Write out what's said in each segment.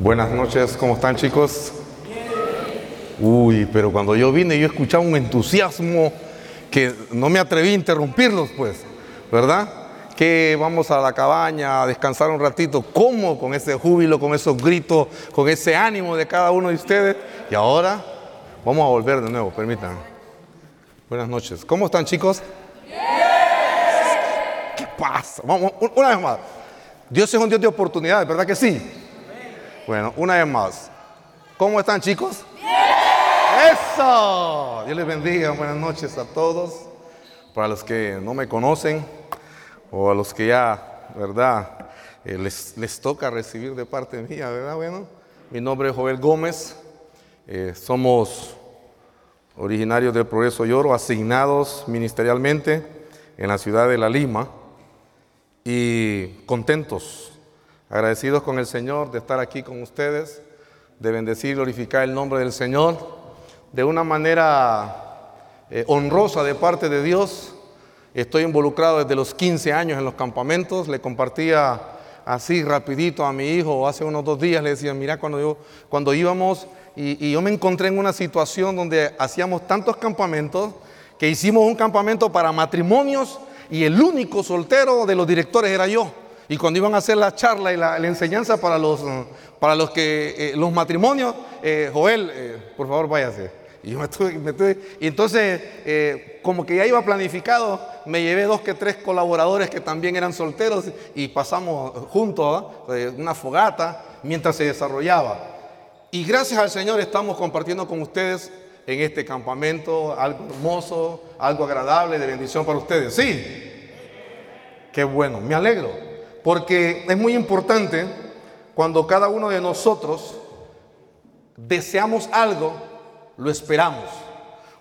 Buenas noches, ¿cómo están chicos? Uy, pero cuando yo vine yo escuchaba un entusiasmo que no me atreví a interrumpirlos, pues, ¿verdad? Que vamos a la cabaña a descansar un ratito. ¿Cómo? Con ese júbilo, con esos gritos, con ese ánimo de cada uno de ustedes. Y ahora vamos a volver de nuevo, permítanme. Buenas noches. ¿Cómo están chicos? ¿Qué pasa? Vamos, una vez más. Dios es un Dios de oportunidades, ¿verdad que sí? Bueno, una vez más. ¿Cómo están chicos? Eso. Dios les bendiga. Buenas noches a todos. Para los que no me conocen o a los que ya, ¿verdad? Eh, les, les, toca recibir de parte mía, ¿verdad? Bueno, mi nombre es Joel Gómez. Eh, somos originarios del Progreso Lloro, asignados ministerialmente en la ciudad de La Lima y contentos, agradecidos con el Señor de estar aquí con ustedes, de bendecir y glorificar el nombre del Señor de una manera eh, honrosa de parte de Dios. Estoy involucrado desde los 15 años en los campamentos, le compartía así rapidito a mi hijo hace unos dos días, le decía, mira, cuando, cuando íbamos y yo me encontré en una situación donde hacíamos tantos campamentos que hicimos un campamento para matrimonios y el único soltero de los directores era yo. Y cuando iban a hacer la charla y la, enseñanza para los, para los, que, eh, los matrimonios, eh, Joel, eh, por favor váyase. Y yo me estuve, y entonces, como que ya iba planificado, me llevé dos que tres colaboradores que también eran solteros y pasamos juntos una fogata mientras se desarrollaba. Y gracias al Señor estamos compartiendo con ustedes en este campamento, algo hermoso, algo agradable, de bendición para ustedes. Sí, qué bueno, me alegro, porque es muy importante cuando cada uno de nosotros deseamos algo, lo esperamos.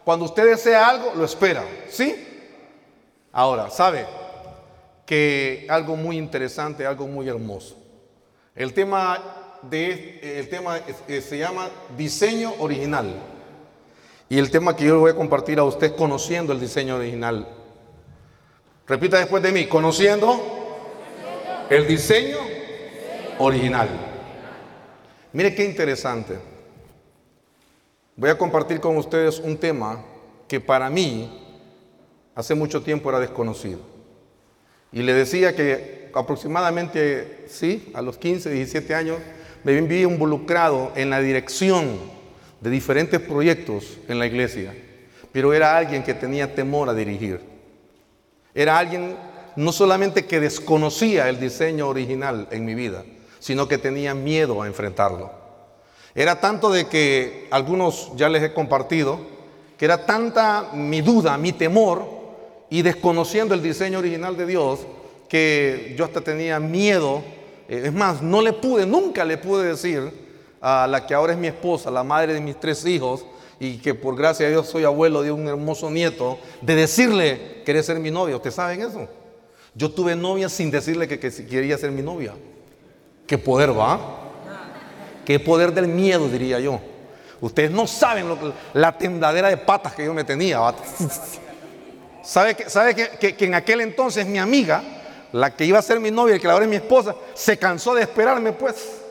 Cuando usted desea algo, lo espera, ¿sí? Ahora, ¿sabe? Que algo muy interesante, algo muy hermoso. El tema, de, el tema se llama diseño original. Y el tema que yo le voy a compartir a usted es conociendo el diseño original. Repita después de mí, conociendo el diseño original. Mire qué interesante. Voy a compartir con ustedes un tema que para mí hace mucho tiempo era desconocido. Y le decía que aproximadamente, sí, a los 15, 17 años, me vi involucrado en la dirección de diferentes proyectos en la iglesia, pero era alguien que tenía temor a dirigir. Era alguien no solamente que desconocía el diseño original en mi vida, sino que tenía miedo a enfrentarlo. Era tanto de que algunos ya les he compartido, que era tanta mi duda, mi temor, y desconociendo el diseño original de Dios, que yo hasta tenía miedo. Eh, es más, no le pude, nunca le pude decir a la que ahora es mi esposa, la madre de mis tres hijos, y que por gracia de Dios soy abuelo de un hermoso nieto, de decirle, ¿querés ser mi novia? ¿Ustedes saben eso? Yo tuve novia sin decirle que, quería ser mi novia. ¿Qué poder va? ¿Qué poder del miedo, diría yo? Ustedes no saben lo que, la tendadera de patas que yo me tenía. ¿Sabe, que, sabe que, que, en aquel entonces mi amiga, la que iba a ser mi novia y que ahora es mi esposa, se cansó de esperarme pues?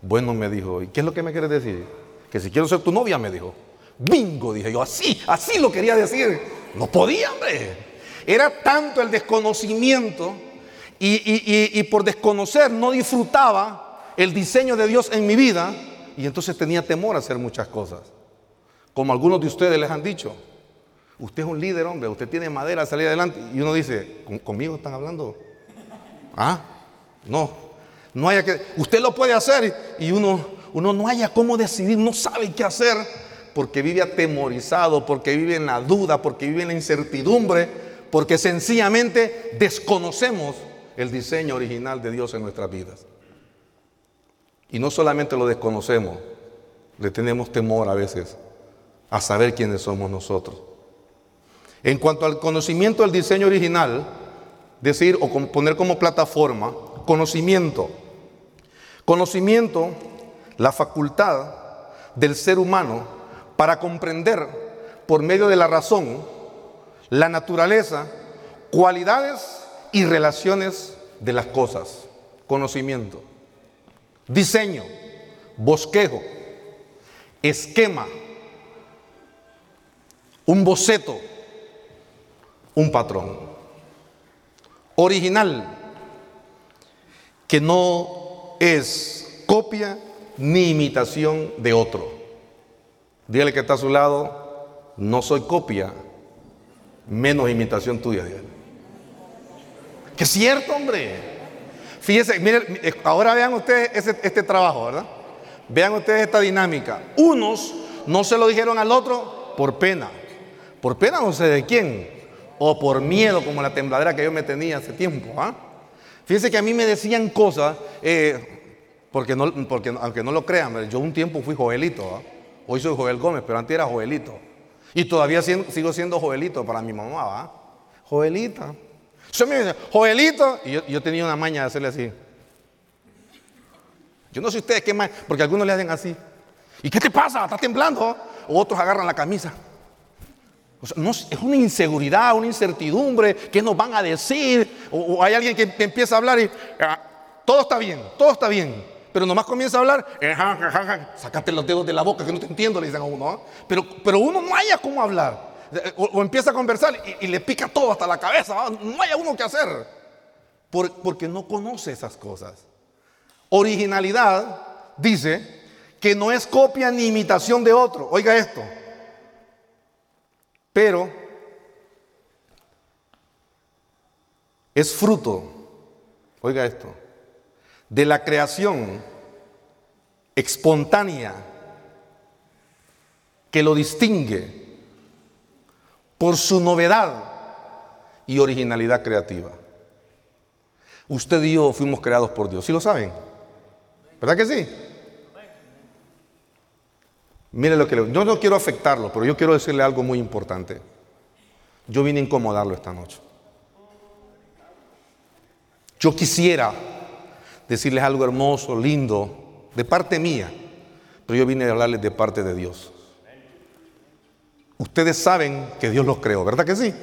Bueno, me dijo, ¿y qué es lo que me quieres decir? Que si quiero ser tu novia, me dijo. Bingo, dije yo, así, así lo quería decir. No podía, hombre. Era tanto el desconocimiento y, por desconocer no disfrutaba el diseño de Dios en mi vida y entonces tenía temor a hacer muchas cosas. Como algunos de ustedes les han dicho, usted es un líder, hombre, usted tiene madera a salir adelante. Y uno dice, ¿conmigo están hablando? Ah, no, no haya que, usted lo puede hacer y uno, uno no haya cómo decidir, no sabe qué hacer porque vive atemorizado, porque vive en la duda, porque vive en la incertidumbre, porque sencillamente desconocemos el diseño original de Dios en nuestras vidas. Y no solamente lo desconocemos, le tenemos temor a veces a saber quiénes somos nosotros. En cuanto al conocimiento del diseño original, decir o poner como plataforma conocimiento. Conocimiento, la facultad del ser humano para comprender por medio de la razón la naturaleza, cualidades y relaciones de las cosas. Conocimiento. Diseño, bosquejo, esquema, un boceto, un patrón. Original, que no es copia ni imitación de otro. Dígale que está a su lado, no soy copia, menos imitación tuya. Que es cierto, hombre. Fíjense, miren, ahora vean ustedes este trabajo, ¿verdad? Vean ustedes esta dinámica. Unos no se lo dijeron al otro por pena. Por pena no sé de quién. O por miedo, como la tembladera que yo me tenía hace tiempo. ¿ah? Fíjense que a mí me decían cosas, eh, porque, no, porque aunque no lo crean, yo un tiempo fui Joelito. ¿ah? Hoy soy Joel Gómez, pero antes era Joelito. Y todavía sigo siendo Joelito para mi mamá. ¿ah? Joelita. Yo me decía, Joelito. Y yo, tenía una maña de hacerle así. Yo no sé ustedes qué más, porque algunos le hacen así. ¿Y qué te pasa? ¿Estás temblando? O otros agarran la camisa. no, es una inseguridad, una incertidumbre. ¿Qué nos van a decir? O, hay alguien que empieza a hablar y ah, todo está bien, todo está bien. Pero nomás comienza a hablar, eh, sacate los dedos de la boca que no te entiendo, le dicen a uno. Pero, pero uno no haya cómo hablar. O, empieza a conversar y, le pica todo hasta la cabeza. No haya uno que hacer. porque no conoce esas cosas. Originalidad dice que no es copia ni imitación de otro. Oiga esto. Pero es fruto, oiga esto, de la creación espontánea que lo distingue por su novedad y originalidad creativa. Usted y yo fuimos creados por Dios, ¿sí lo saben? ¿Verdad que sí? Mire lo que le... Yo no quiero afectarlo, pero yo quiero decirle algo muy importante. Yo vine a incomodarlo esta noche. Yo quisiera decirles algo hermoso, lindo, de parte mía, pero yo vine a hablarles de parte de Dios. Ustedes saben que Dios los creó, ¿verdad que sí?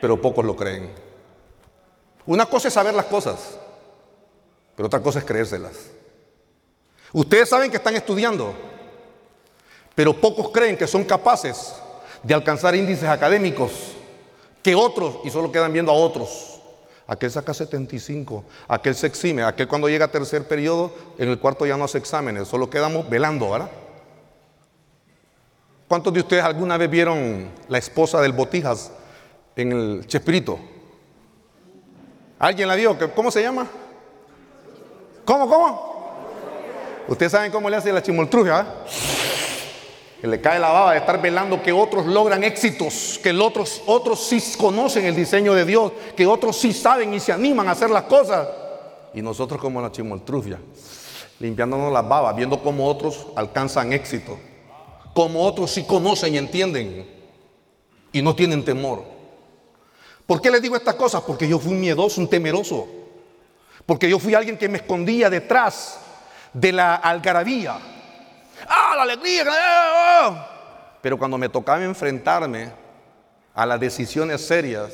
Pero pocos lo creen. Una cosa es saber las cosas, pero otra cosa es creérselas. Ustedes saben que están estudiando, pero pocos creen que son capaces de alcanzar índices académicos que otros, y solo quedan viendo a otros. Aquel saca 75, aquel se exime, aquel cuando llega a tercer periodo, en el cuarto ya no hace exámenes, solo quedamos velando, ¿verdad? ¿Cuántos de ustedes alguna vez vieron la esposa del Botijas en el Chespirito? ¿Alguien la vio? ¿Cómo se llama? ¿Cómo, cómo? Ustedes saben cómo le hace la chimoltrujia, Que le cae la baba de estar velando que otros logran éxitos, que otros, otros sí conocen el diseño de Dios, que otros sí saben y se animan a hacer las cosas. Y nosotros como la chimoltrufia, limpiándonos las babas, viendo cómo otros alcanzan éxito, como otros sí conocen y entienden y no tienen temor. ¿Por qué les digo estas cosas? Porque yo fui un miedoso, un temeroso. Porque yo fui alguien que me escondía detrás de la algarabía. ¡Ah, la alegría! Pero cuando me tocaba enfrentarme a las decisiones serias,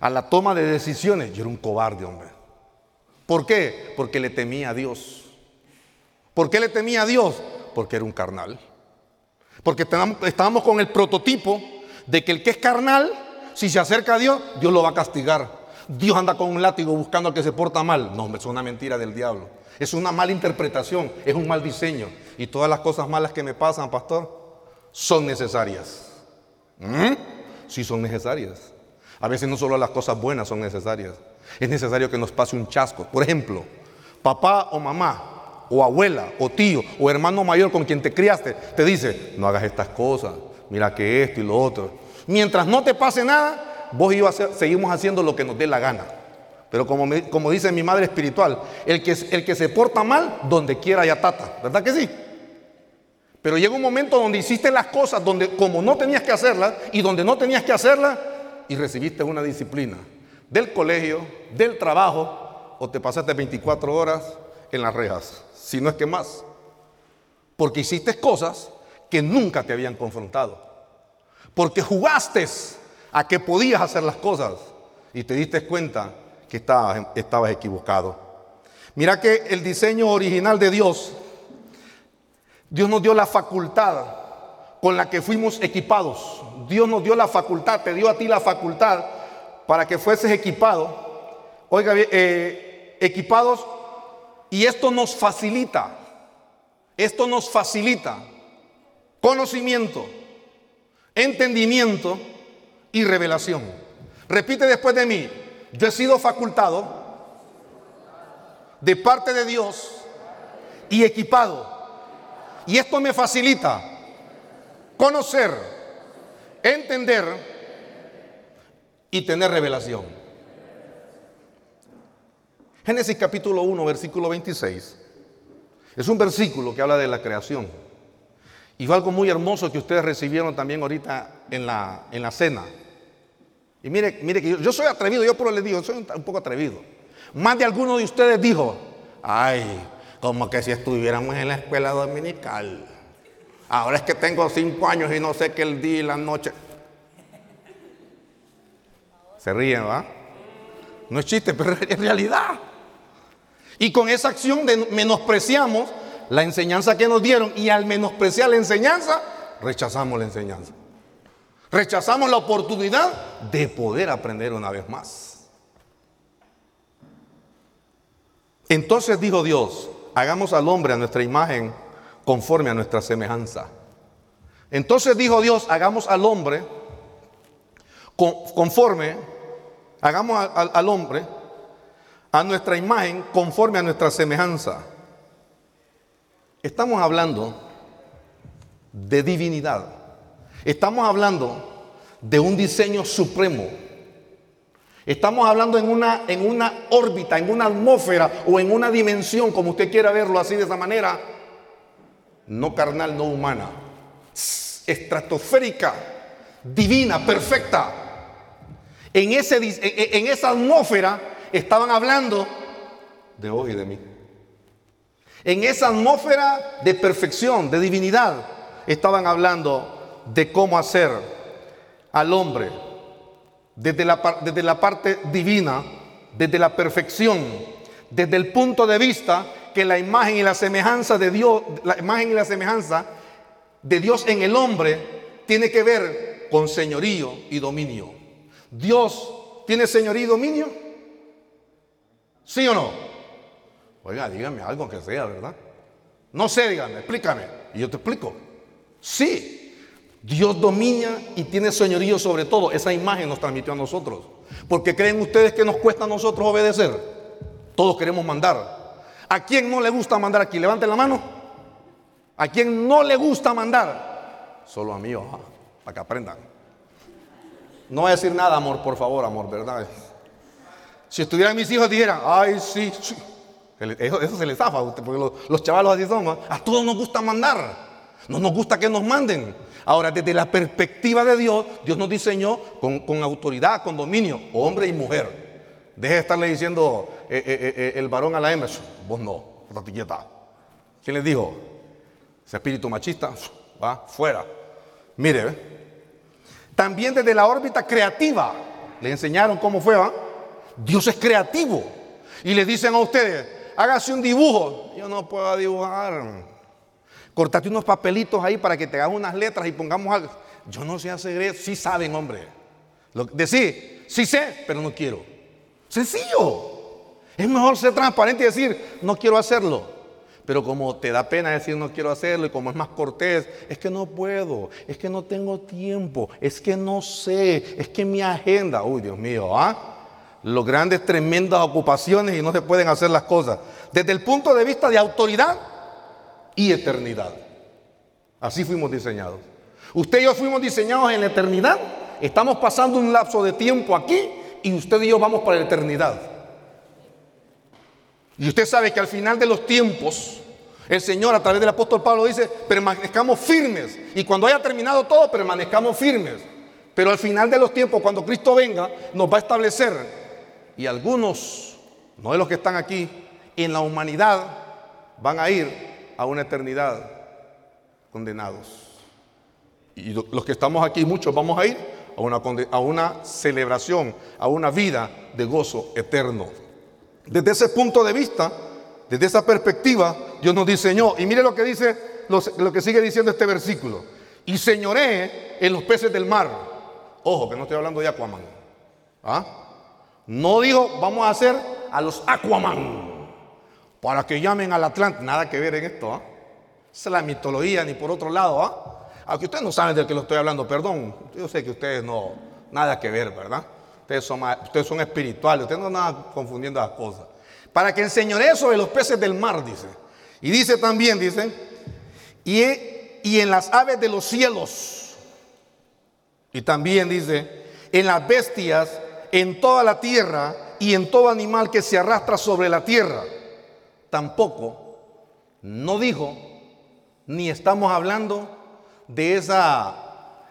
a la toma de decisiones, yo era un cobarde, hombre. ¿Por qué? Porque le temía a Dios. ¿Por qué le temía a Dios? Porque era un carnal. Porque estábamos con el prototipo de que el que es carnal, si se acerca a Dios, Dios lo va a castigar. Dios anda con un látigo buscando al que se porta mal. No, es una mentira del diablo. Es una mala interpretación, es un mal diseño. Y todas las cosas malas que me pasan, pastor, son necesarias. ¿Mm? Sí son necesarias. A veces no solo las cosas buenas son necesarias. Es necesario que nos pase un chasco. Por ejemplo, papá o mamá, o abuela, o tío, o hermano mayor con quien te criaste, te dice, no hagas estas cosas, mira que esto y lo otro. Mientras no te pase nada, vos y yo seguimos haciendo lo que nos dé la gana. Pero como, como dice mi madre espiritual, el que, el que se porta mal, donde quiera ya tata. ¿Verdad que sí? Pero llega un momento donde hiciste las cosas donde como no tenías que hacerlas y donde no tenías que hacerlas y recibiste una disciplina del colegio, del trabajo o te pasaste 24 horas en las rejas, si no es que más. Porque hiciste cosas que nunca te habían confrontado. Porque jugaste a que podías hacer las cosas y te diste cuenta que estabas, estabas equivocado. Mira que el diseño original de Dios Dios nos dio la facultad con la que fuimos equipados. Dios nos dio la facultad, te dio a ti la facultad para que fueses equipado. Oiga, eh, equipados, y esto nos facilita, esto nos facilita conocimiento, entendimiento y revelación. Repite después de mí, yo he sido facultado de parte de Dios y equipado. Y esto me facilita conocer, entender y tener revelación. Génesis capítulo 1, versículo 26. Es un versículo que habla de la creación. Y fue algo muy hermoso que ustedes recibieron también ahorita en la, en la cena. Y mire, mire que yo, soy atrevido, yo por le digo, soy un, poco atrevido. Más de alguno de ustedes dijo, ay, como que si estuviéramos en la escuela dominical. Ahora es que tengo cinco años y no sé qué el día y la noche. Se ríen, ¿va? No es chiste, pero es realidad. Y con esa acción de menospreciamos la enseñanza que nos dieron y al menospreciar la enseñanza, rechazamos la enseñanza. Rechazamos la oportunidad de poder aprender una vez más. Entonces dijo Dios, hagamos al hombre a nuestra imagen conforme a nuestra semejanza. Entonces dijo Dios, hagamos al hombre conforme, hagamos al hombre a nuestra imagen conforme a nuestra semejanza. Estamos hablando de divinidad. Estamos hablando de un diseño supremo. Estamos hablando en una, en una órbita, en una atmósfera o en una dimensión, como usted quiera verlo así de esa manera, no carnal, no humana, estratosférica, divina, perfecta. En, ese, en esa atmósfera estaban hablando de hoy y de mí. En esa atmósfera de perfección, de divinidad, estaban hablando de cómo hacer al hombre desde la, desde la parte divina, desde la perfección, desde el punto de vista que la imagen y la semejanza de Dios, la imagen y la semejanza de Dios en el hombre tiene que ver con señorío y dominio. Dios tiene señorío y dominio. ¿Sí o no? Oiga, dígame algo que sea, ¿verdad? No sé, dígame, explícame. Y yo te explico. Sí, Dios domina y tiene señorío sobre todo. Esa imagen nos transmitió a nosotros. Porque creen ustedes que nos cuesta a nosotros obedecer. Todos queremos mandar. ¿A quién no le gusta mandar aquí? Levanten la mano. ¿A quién no le gusta mandar? Solo a mí, para que aprendan. No voy a decir nada, amor, por favor, amor, ¿verdad? Si estuvieran mis hijos, dijeran, ay, sí, sí. Eso, se les zafa, porque los, los chavalos así son. A todos nos gusta mandar. No nos gusta que nos manden. Ahora, desde la perspectiva de Dios, Dios nos diseñó con, autoridad, con dominio, hombre y mujer. Deje de estarle diciendo eh, eh, eh, el varón a la hembra. Vos no, quieta. ¿Quién les dijo? Ese espíritu machista, va fuera. Mire, también desde la órbita creativa le enseñaron cómo fue, ¿va? Dios es creativo. Y le dicen a ustedes, hágase un dibujo. Yo no puedo dibujar. Cortate unos papelitos ahí para que te hagas unas letras y pongamos algo. Yo no sé hacer eso. Sí saben, hombre. decir, sí sé, pero no quiero. Sencillo. Es mejor ser transparente y decir, no quiero hacerlo. Pero como te da pena decir no quiero hacerlo y como es más cortés, es que no puedo, es que no tengo tiempo, es que no sé, es que mi agenda, uy Dios mío, ¿ah? los grandes, tremendas ocupaciones y no se pueden hacer las cosas. Desde el punto de vista de autoridad y eternidad. Así fuimos diseñados. Usted y yo fuimos diseñados en la eternidad. Estamos pasando un lapso de tiempo aquí y usted y yo vamos para la eternidad. Y usted sabe que al final de los tiempos, el Señor a través del apóstol Pablo dice, permanezcamos firmes. Y cuando haya terminado todo, permanezcamos firmes. Pero al final de los tiempos, cuando Cristo venga, nos va a establecer y algunos, no de los que están aquí, en la humanidad van a ir a una eternidad condenados. Y los que estamos aquí, muchos vamos a ir a una, a una celebración, a una vida de gozo eterno. Desde ese punto de vista, desde esa perspectiva, Dios nos diseñó. Y mire lo que dice lo que sigue diciendo este versículo. Y señoré en los peces del mar. Ojo, que no estoy hablando de Aquaman. ¿Ah? No dijo, vamos a hacer a los Aquaman para que llamen al Atlante. Nada que ver en esto. ¿ah? Esa es la mitología, ni por otro lado. ¿ah? Aunque ustedes no saben de qué lo estoy hablando, perdón. Yo sé que ustedes no, nada que ver, ¿verdad? Ustedes son, ustedes son espirituales, ustedes no andan confundiendo las cosas. Para que enseñore sobre los peces del mar, dice. Y dice también, dice, y en las aves de los cielos. Y también dice, en las bestias, en toda la tierra y en todo animal que se arrastra sobre la tierra. Tampoco, no dijo, ni estamos hablando de esa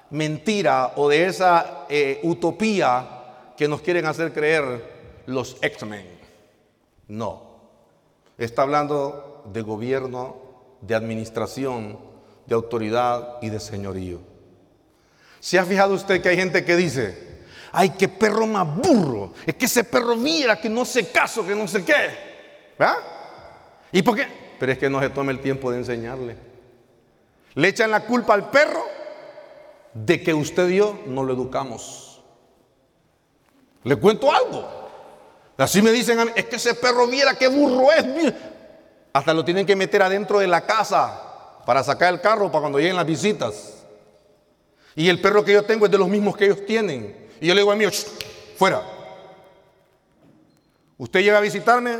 mentira o de esa eh, utopía que nos quieren hacer creer los X-Men. No. Está hablando de gobierno, de administración, de autoridad y de señorío. ¿Se ha fijado usted que hay gente que dice, ay, qué perro más burro, es que ese perro mira que no se caso, que no sé qué? ¿Verdad? ¿Y por qué? Pero es que no se toma el tiempo de enseñarle. Le echan la culpa al perro de que usted y yo no lo educamos. Le cuento algo. Así me dicen, a mí, es que ese perro viera qué burro es. Hasta lo tienen que meter adentro de la casa para sacar el carro para cuando lleguen las visitas. Y el perro que yo tengo es de los mismos que ellos tienen. Y yo le digo a mí, fuera. Usted llega a visitarme,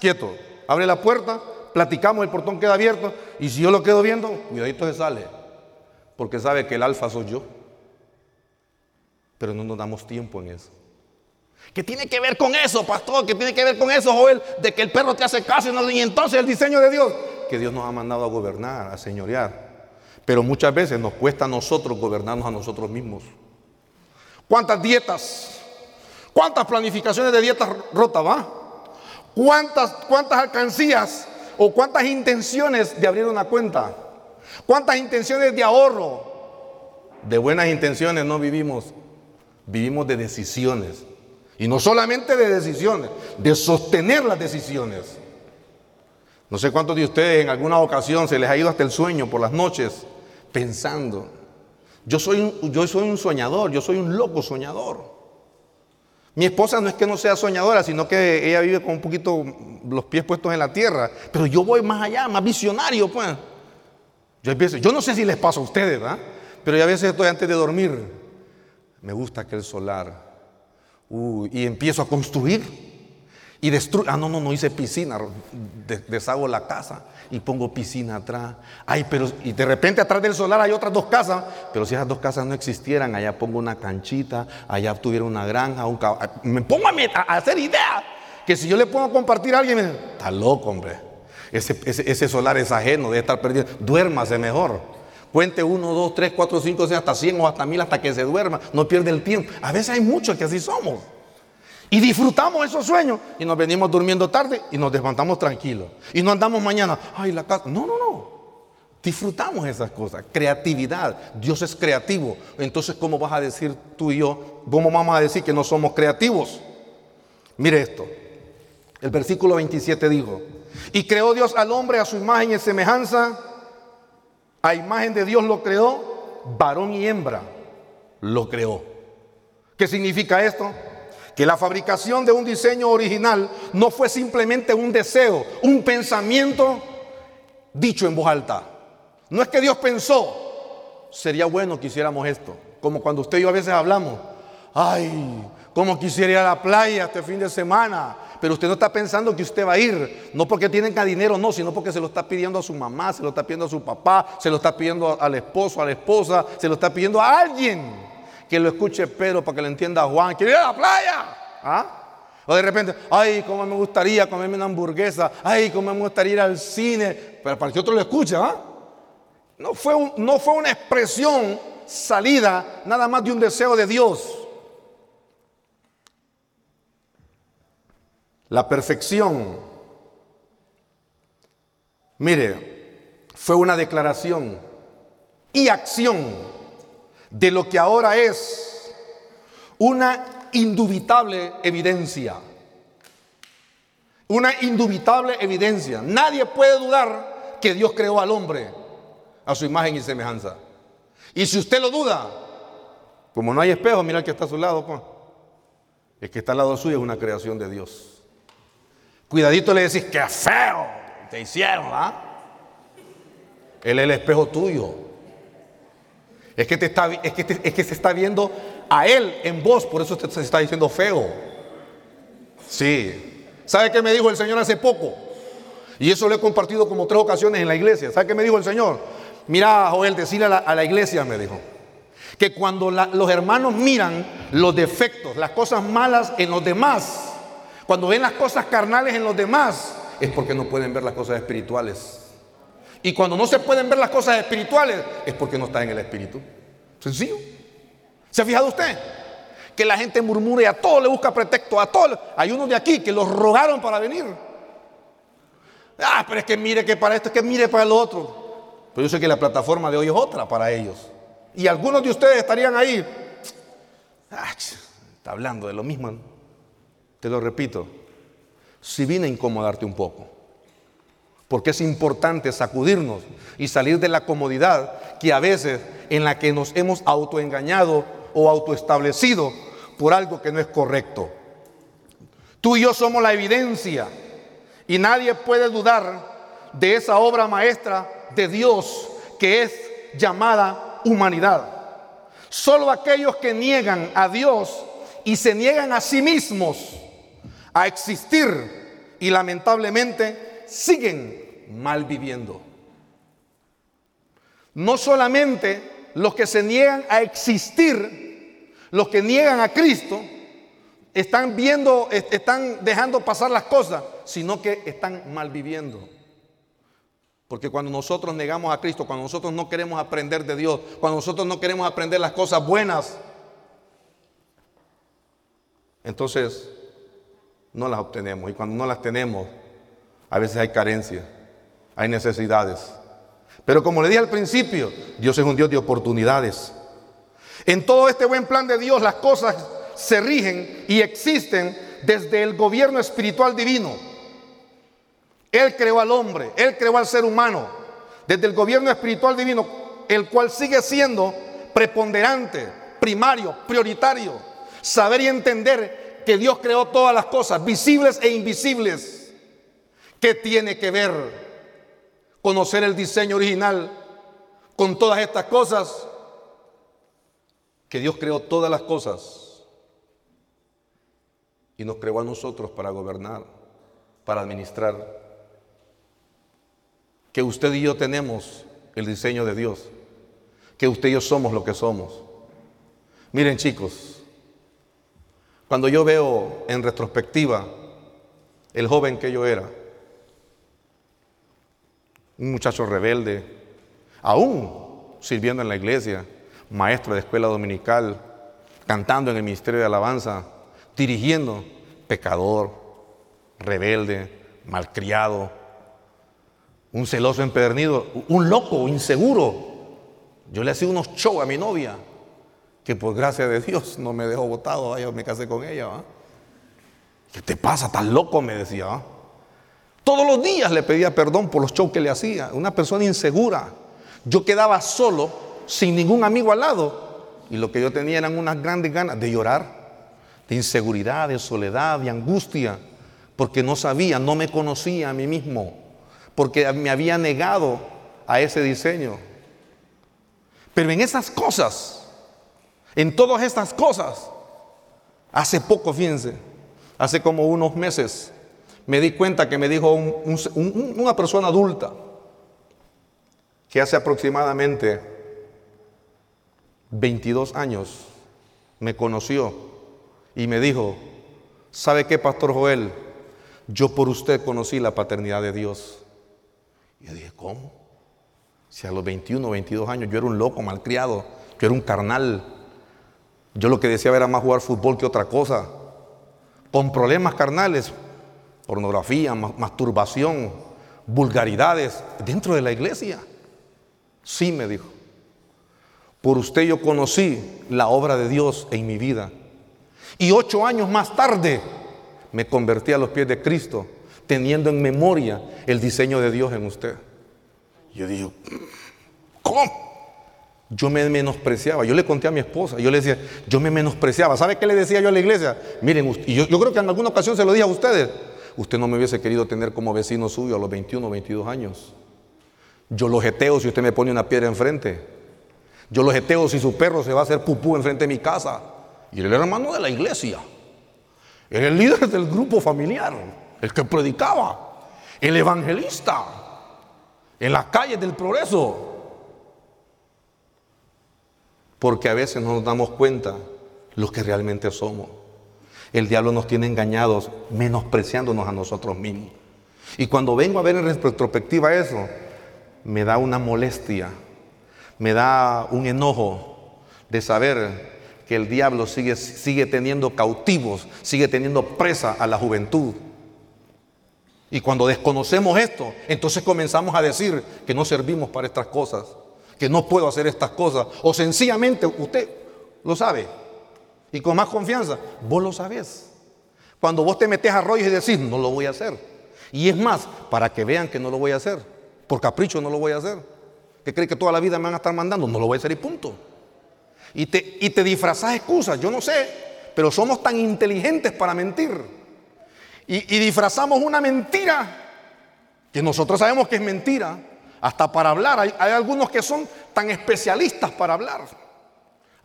quieto, abre la puerta, platicamos, el portón queda abierto, y si yo lo quedo viendo, cuidadito se sale, porque sabe que el alfa soy yo. Pero no nos damos tiempo en eso. ¿Qué tiene que ver con eso, pastor? ¿Qué tiene que ver con eso, Joel? De que el perro te hace caso y entonces el diseño de Dios. Que Dios nos ha mandado a gobernar, a señorear. Pero muchas veces nos cuesta a nosotros gobernarnos a nosotros mismos. ¿Cuántas dietas? ¿Cuántas planificaciones de dietas rotas va? ¿Cuántas, ¿Cuántas alcancías o cuántas intenciones de abrir una cuenta? ¿Cuántas intenciones de ahorro? De buenas intenciones no vivimos, vivimos de decisiones. Y no solamente de decisiones, de sostener las decisiones. No sé cuántos de ustedes en alguna ocasión se les ha ido hasta el sueño por las noches pensando. Yo soy, yo soy un soñador, yo soy un loco soñador. Mi esposa no es que no sea soñadora, sino que ella vive con un poquito los pies puestos en la tierra. Pero yo voy más allá, más visionario, pues. Yo, empiezo, yo no sé si les pasa a ustedes, ¿verdad? Pero yo a veces estoy antes de dormir. Me gusta aquel solar. y empiezo a construir. Y destruyo. Ah, no, no, no hice piscina. deshago la casa y pongo piscina atrás. Ay, pero. Y de repente atrás del solar hay otras dos casas. Pero si esas dos casas no existieran, allá pongo una canchita, allá tuviera una granja, un caballo. Me pongo a, hacer idea Que si yo le puedo compartir a alguien, me está loco, hombre. Ese, ese, solar es ajeno, debe estar perdido. Duérmase mejor. Cuente uno, dos, tres, cuatro, cinco, seis, hasta cien o hasta mil hasta que se duerma. No pierde el tiempo. A veces hay muchos que así somos. Y disfrutamos esos sueños y nos venimos durmiendo tarde y nos levantamos tranquilos. Y no andamos mañana, ay, la casa. No, no, no. Disfrutamos esas cosas. Creatividad. Dios es creativo. Entonces, ¿cómo vas a decir tú y yo? ¿Cómo vamos a decir que no somos creativos? Mire esto. El versículo 27 dijo, y creó Dios al hombre a su imagen y semejanza. A imagen de Dios lo creó, varón y hembra lo creó. ¿Qué significa esto? Que la fabricación de un diseño original no fue simplemente un deseo, un pensamiento dicho en voz alta. No es que Dios pensó, sería bueno que hiciéramos esto, como cuando usted y yo a veces hablamos, ay, como quisiera ir a la playa este fin de semana, pero usted no está pensando que usted va a ir, no porque tiene dinero, no, sino porque se lo está pidiendo a su mamá, se lo está pidiendo a su papá, se lo está pidiendo al esposo, a la esposa, se lo está pidiendo a alguien que lo escuche Pedro para que lo entienda Juan. Quiero ir a la playa. ¿Ah? O de repente, ay, cómo me gustaría comerme una hamburguesa. Ay, cómo me gustaría ir al cine. Pero para que otro lo escuche, ¿ah? No fue, no fue una expresión salida nada más de un deseo de Dios. La perfección, mire, fue una declaración y acción de lo que ahora es una indubitable evidencia. Una indubitable evidencia. Nadie puede dudar que Dios creó al hombre. a su imagen y semejanza. Y si usted lo duda, como no hay espejo, mira el que está a su lado, pues. El que está al lado suyo es una creación de Dios. Cuidadito le decís, qué feo te hicieron, ¿ah? Él es el espejo tuyo. Es que, te está, es, que es que se está viendo a Él en vos, por eso te, se está diciendo feo. Sí. ¿Sabe qué me dijo el Señor hace poco? Y eso lo he compartido como tres ocasiones en la iglesia. ¿Sabe qué me dijo el Señor? Mira, Joel, decirle a la, iglesia, me dijo, que cuando los hermanos miran los defectos, las cosas malas en los demás, cuando ven las cosas carnales en los demás, es porque no pueden ver las cosas espirituales. Y cuando no se pueden ver las cosas espirituales, es porque no está en el espíritu. Sencillo. ¿Se ha fijado usted? Que la gente murmura y a todo le busca pretexto, a todo. Hay unos de aquí que los rogaron para venir. Ah, pero es que mire que para esto, es que mire para lo otro. Pero yo sé que la plataforma de hoy es otra para ellos. Y algunos de ustedes estarían ahí. Ah, está hablando de lo mismo. Te lo repito. Si vine a incomodarte un poco. Porque es importante sacudirnos y salir de la comodidad que a veces en la que nos hemos autoengañado o autoestablecido por algo que no es correcto. Tú y yo somos la evidencia y nadie puede dudar de esa obra maestra de Dios que es llamada humanidad. Solo aquellos que niegan a Dios y se niegan a sí mismos a existir y lamentablemente siguen mal viviendo. No solamente los que se niegan a existir, los que niegan a Cristo, están viendo, están dejando pasar las cosas, sino que están mal viviendo. Porque cuando nosotros negamos a Cristo, cuando nosotros no queremos aprender de Dios, cuando nosotros no queremos aprender las cosas buenas, entonces no las obtenemos. Y cuando no las tenemos, a veces hay carencia, hay necesidades. Pero como le dije al principio, Dios es un Dios de oportunidades. En todo este buen plan de Dios, las cosas se rigen y existen desde el gobierno espiritual divino. Él creó al hombre, Él creó al ser humano, desde el gobierno espiritual divino, el cual sigue siendo preponderante, primario, prioritario. Saber y entender que Dios creó todas las cosas, visibles e invisibles. ¿Qué tiene que ver conocer el diseño original con todas estas cosas? Que Dios creó todas las cosas y nos creó a nosotros para gobernar, para administrar. Que usted y yo tenemos el diseño de Dios, que usted y yo somos lo que somos. Miren chicos, cuando yo veo en retrospectiva el joven que yo era, un muchacho rebelde, aún sirviendo en la iglesia, maestro de escuela dominical, cantando en el ministerio de alabanza, dirigiendo, pecador, rebelde, malcriado, un celoso empedernido, un loco, inseguro. Yo le hacía unos shows a mi novia, que por gracia de Dios no me dejó votado, yo me casé con ella. ¿Qué te pasa? ¿Estás loco? Me decía. Todos los días le pedía perdón por los shows que le hacía. Una persona insegura. Yo quedaba solo, sin ningún amigo al lado. Y lo que yo tenía eran unas grandes ganas de llorar de inseguridad, de soledad, de angustia, porque no sabía, no me conocía a mí mismo, porque me había negado a ese diseño. Pero en esas cosas, en todas estas cosas, hace poco, fíjense, hace como unos meses, me di cuenta que me dijo una persona adulta, que hace aproximadamente 22 años me conoció y me dijo, ¿sabe qué, Pastor Joel? Yo por usted conocí la paternidad de Dios. Y yo dije, ¿cómo? Si a los 21, 22 años yo era un loco, malcriado, yo era un carnal. Yo lo que deseaba era más jugar fútbol que otra cosa. Con problemas carnales, pornografía, masturbación, vulgaridades, dentro de la iglesia. Sí, me dijo. Por usted yo conocí la obra de Dios en mi vida. Y ocho años más tarde me convertí a los pies de Cristo, teniendo en memoria el diseño de Dios en usted. Yo digo, ¿Cómo? Yo me menospreciaba. Yo le conté a mi esposa, yo le decía, yo me menospreciaba. ¿Sabe qué le decía yo a la iglesia? Miren, yo, yo creo que en alguna ocasión se lo dije a ustedes. Usted no me hubiese querido tener como vecino suyo a los 21 o 22 años. Yo lo jeteo si usted me pone una piedra enfrente. Yo lo jeteo si su perro se va a hacer pupú enfrente de mi casa. Y él era hermano de la iglesia. Era el líder del grupo familiar, el que predicaba, el evangelista, en las calles del progreso. Porque a veces no nos damos cuenta lo que realmente somos. El diablo nos tiene engañados, menospreciándonos a nosotros mismos. Y cuando vengo a ver en retrospectiva eso, me da una molestia, me da un enojo de saber que el diablo sigue, sigue teniendo cautivos, sigue teniendo presa a la juventud. Y cuando desconocemos esto, entonces comenzamos a decir que no servimos para estas cosas, que no puedo hacer estas cosas, o sencillamente usted lo sabe, y con más confianza, vos lo sabés. Cuando vos te metes a rollos y decís, no lo voy a hacer. Y es más, para que vean que no lo voy a hacer, por capricho no lo voy a hacer. ¿Que cree que toda la vida me van a estar mandando? No lo voy a hacer y punto. Y te, y te disfrazas excusas, yo no sé, pero somos tan inteligentes para mentir. Y, disfrazamos una mentira que nosotros sabemos que es mentira, hasta para hablar. Hay, algunos que son tan especialistas para hablar.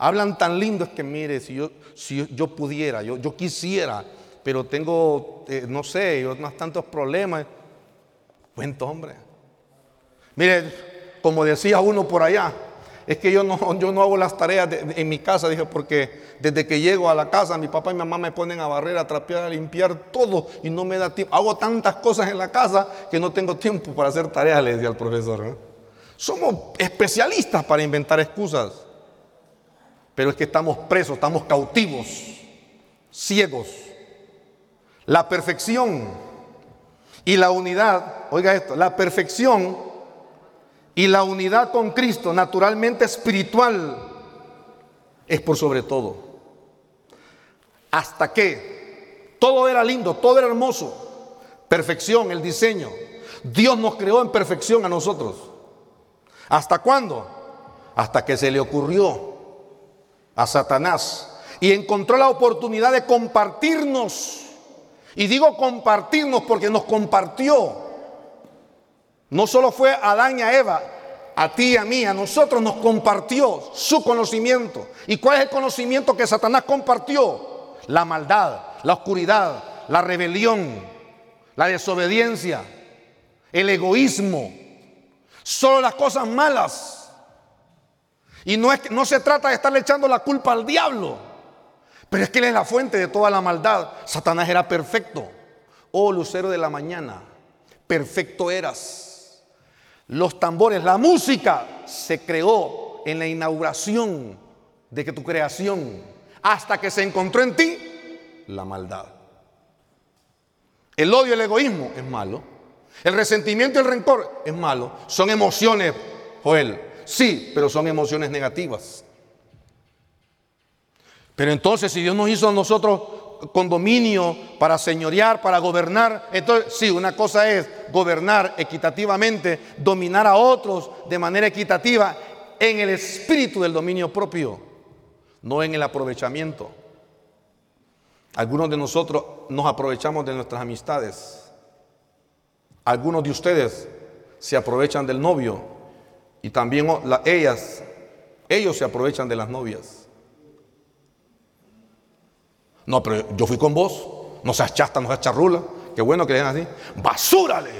Hablan tan lindo, es que mire, si yo, pudiera, yo, yo, quisiera, pero tengo, eh, no sé, yo más tantos problemas. Cuento, hombre. Mire, como decía uno por allá, es que yo no, yo no hago las tareas en mi casa, dije, porque desde que llego a la casa, mi papá y mi mamá me ponen a barrer, a trapear, a limpiar todo y no me da tiempo. Hago tantas cosas en la casa que no tengo tiempo para hacer tareas, le decía al profesor. Somos especialistas para inventar excusas, pero es que estamos presos, estamos cautivos, ciegos. La perfección y la unidad, oiga esto, la perfección y la unidad con Cristo, naturalmente espiritual, es por sobre todo. Hasta que todo era lindo, todo era hermoso. Perfección, el diseño. Dios nos creó en perfección a nosotros. ¿Hasta cuándo? Hasta que se le ocurrió a Satanás y encontró la oportunidad de compartirnos. Y digo compartirnos porque nos compartió no solo fue a Adán y a Eva, a ti y a mí, a nosotros nos compartió su conocimiento. ¿Y cuál es el conocimiento que Satanás compartió? La maldad, la oscuridad, la rebelión, la desobediencia, el egoísmo. Solo las cosas malas. Y no, es, no se trata de estarle echando la culpa al diablo, pero es que él es la fuente de toda la maldad. Satanás era perfecto. Oh, lucero de la mañana, perfecto eras los tambores, la música se creó en la inauguración de que tu creación, hasta que se encontró en ti la maldad. El odio el egoísmo es malo. El resentimiento y el rencor es malo. Son emociones, Joel. Sí, pero son emociones negativas. Pero entonces, si Dios nos hizo a nosotros con dominio, para señorear, para gobernar. Entonces, sí, una cosa es gobernar equitativamente, dominar a otros de manera equitativa en el espíritu del dominio propio, no en el aprovechamiento. Algunos de nosotros nos aprovechamos de nuestras amistades. Algunos de ustedes se aprovechan del novio y también ellas, ellos se aprovechan de las novias. No, pero yo fui con vos. No seas chasta, no seas charrula. Qué bueno que le así. Basura, le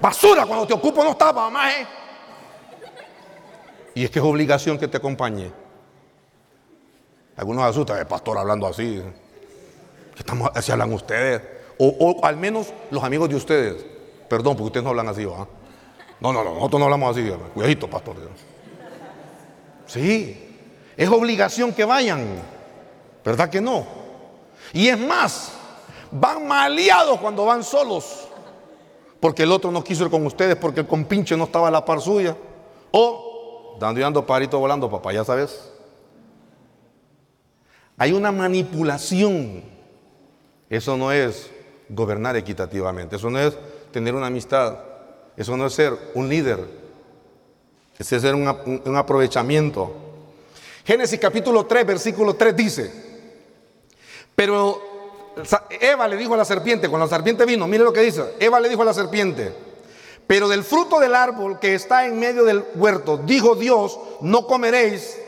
Basura, cuando te ocupo no estaba, mamá, ¿eh? Y es que es obligación que te acompañe. Algunos asustan, el pastor hablando así. ¿Qué estamos, así hablan ustedes? O, al menos los amigos de ustedes. Perdón, porque ustedes no hablan así, ¿va? No, no, no, nosotros no hablamos así. Cuidadito, pastor. Sí, es obligación que vayan. ¿Verdad que no? Y es más, van maleados cuando van solos. Porque el otro no quiso ir con ustedes porque el compinche no estaba a la par suya. O dando y dando parito volando, papá, ya sabes. Hay una manipulación. Eso no es gobernar equitativamente. Eso no es tener una amistad. Eso no es ser un líder. Ese es un, un aprovechamiento. Génesis capítulo 3, versículo 3 dice, pero Eva le dijo a la serpiente, cuando la serpiente vino, mire lo que dice, Eva le dijo a la serpiente, pero del fruto del árbol que está en medio del huerto, dijo Dios, no comeréis,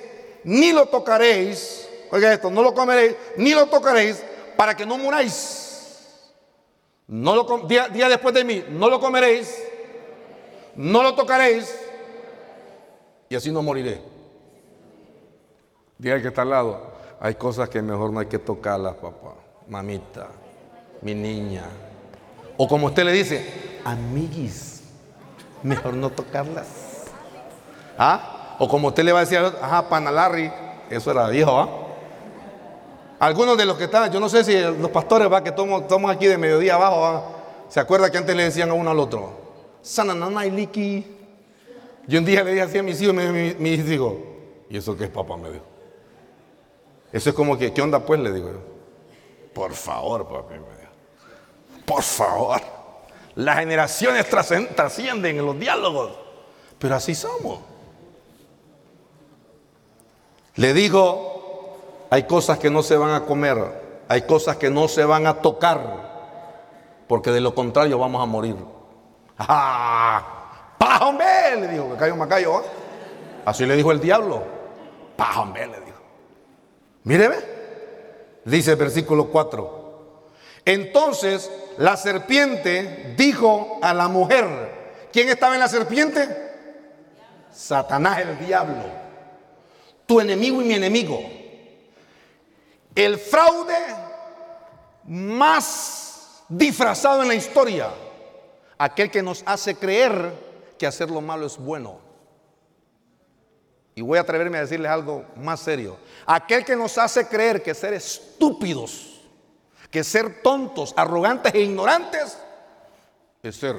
ni lo tocaréis, oiga esto, no lo comeréis, ni lo tocaréis, para que no muráis. Día después de mí, no lo comeréis, no lo tocaréis, y así no moriré. Diga que está al lado, hay cosas que mejor no hay que tocarlas, papá mamita, mi niña. O como usted le dice, amiguis, mejor no tocarlas. ¿Ah? O como usted le va a decir, ajá, panalarri, eso era viejo, ¿ah? Algunos de los que están, yo no sé si los pastores va que toman aquí de mediodía abajo, ¿ah? ¿se acuerda que antes le decían a uno al otro? Sananana y un día le dije así a mis hijos, mi, mi, hijo, ¿y eso qué es papá? Me dijo. Eso es como que, ¿qué onda pues? Le digo yo. Por favor, papi. Por favor. Las generaciones trascienden en los diálogos. Pero así somos. Le digo, hay cosas que no se van a comer, hay cosas que no se van a tocar, porque de lo contrario vamos a morir. ¡Ah! ¡Paja! Le dijo, que cayó Macayo. ¿eh? Así le dijo el diablo. ¡Paja, hombre! Le dijo. Míreme. Dice el versículo 4. Entonces la serpiente dijo a la mujer, ¿quién estaba en la serpiente? Satanás el diablo, tu enemigo y mi enemigo. El fraude más disfrazado en la historia, aquel que nos hace creer que hacer lo malo es bueno. Y voy a atreverme a decirles algo más serio. Aquel que nos hace creer que ser estúpidos, que ser tontos, arrogantes e ignorantes, es ser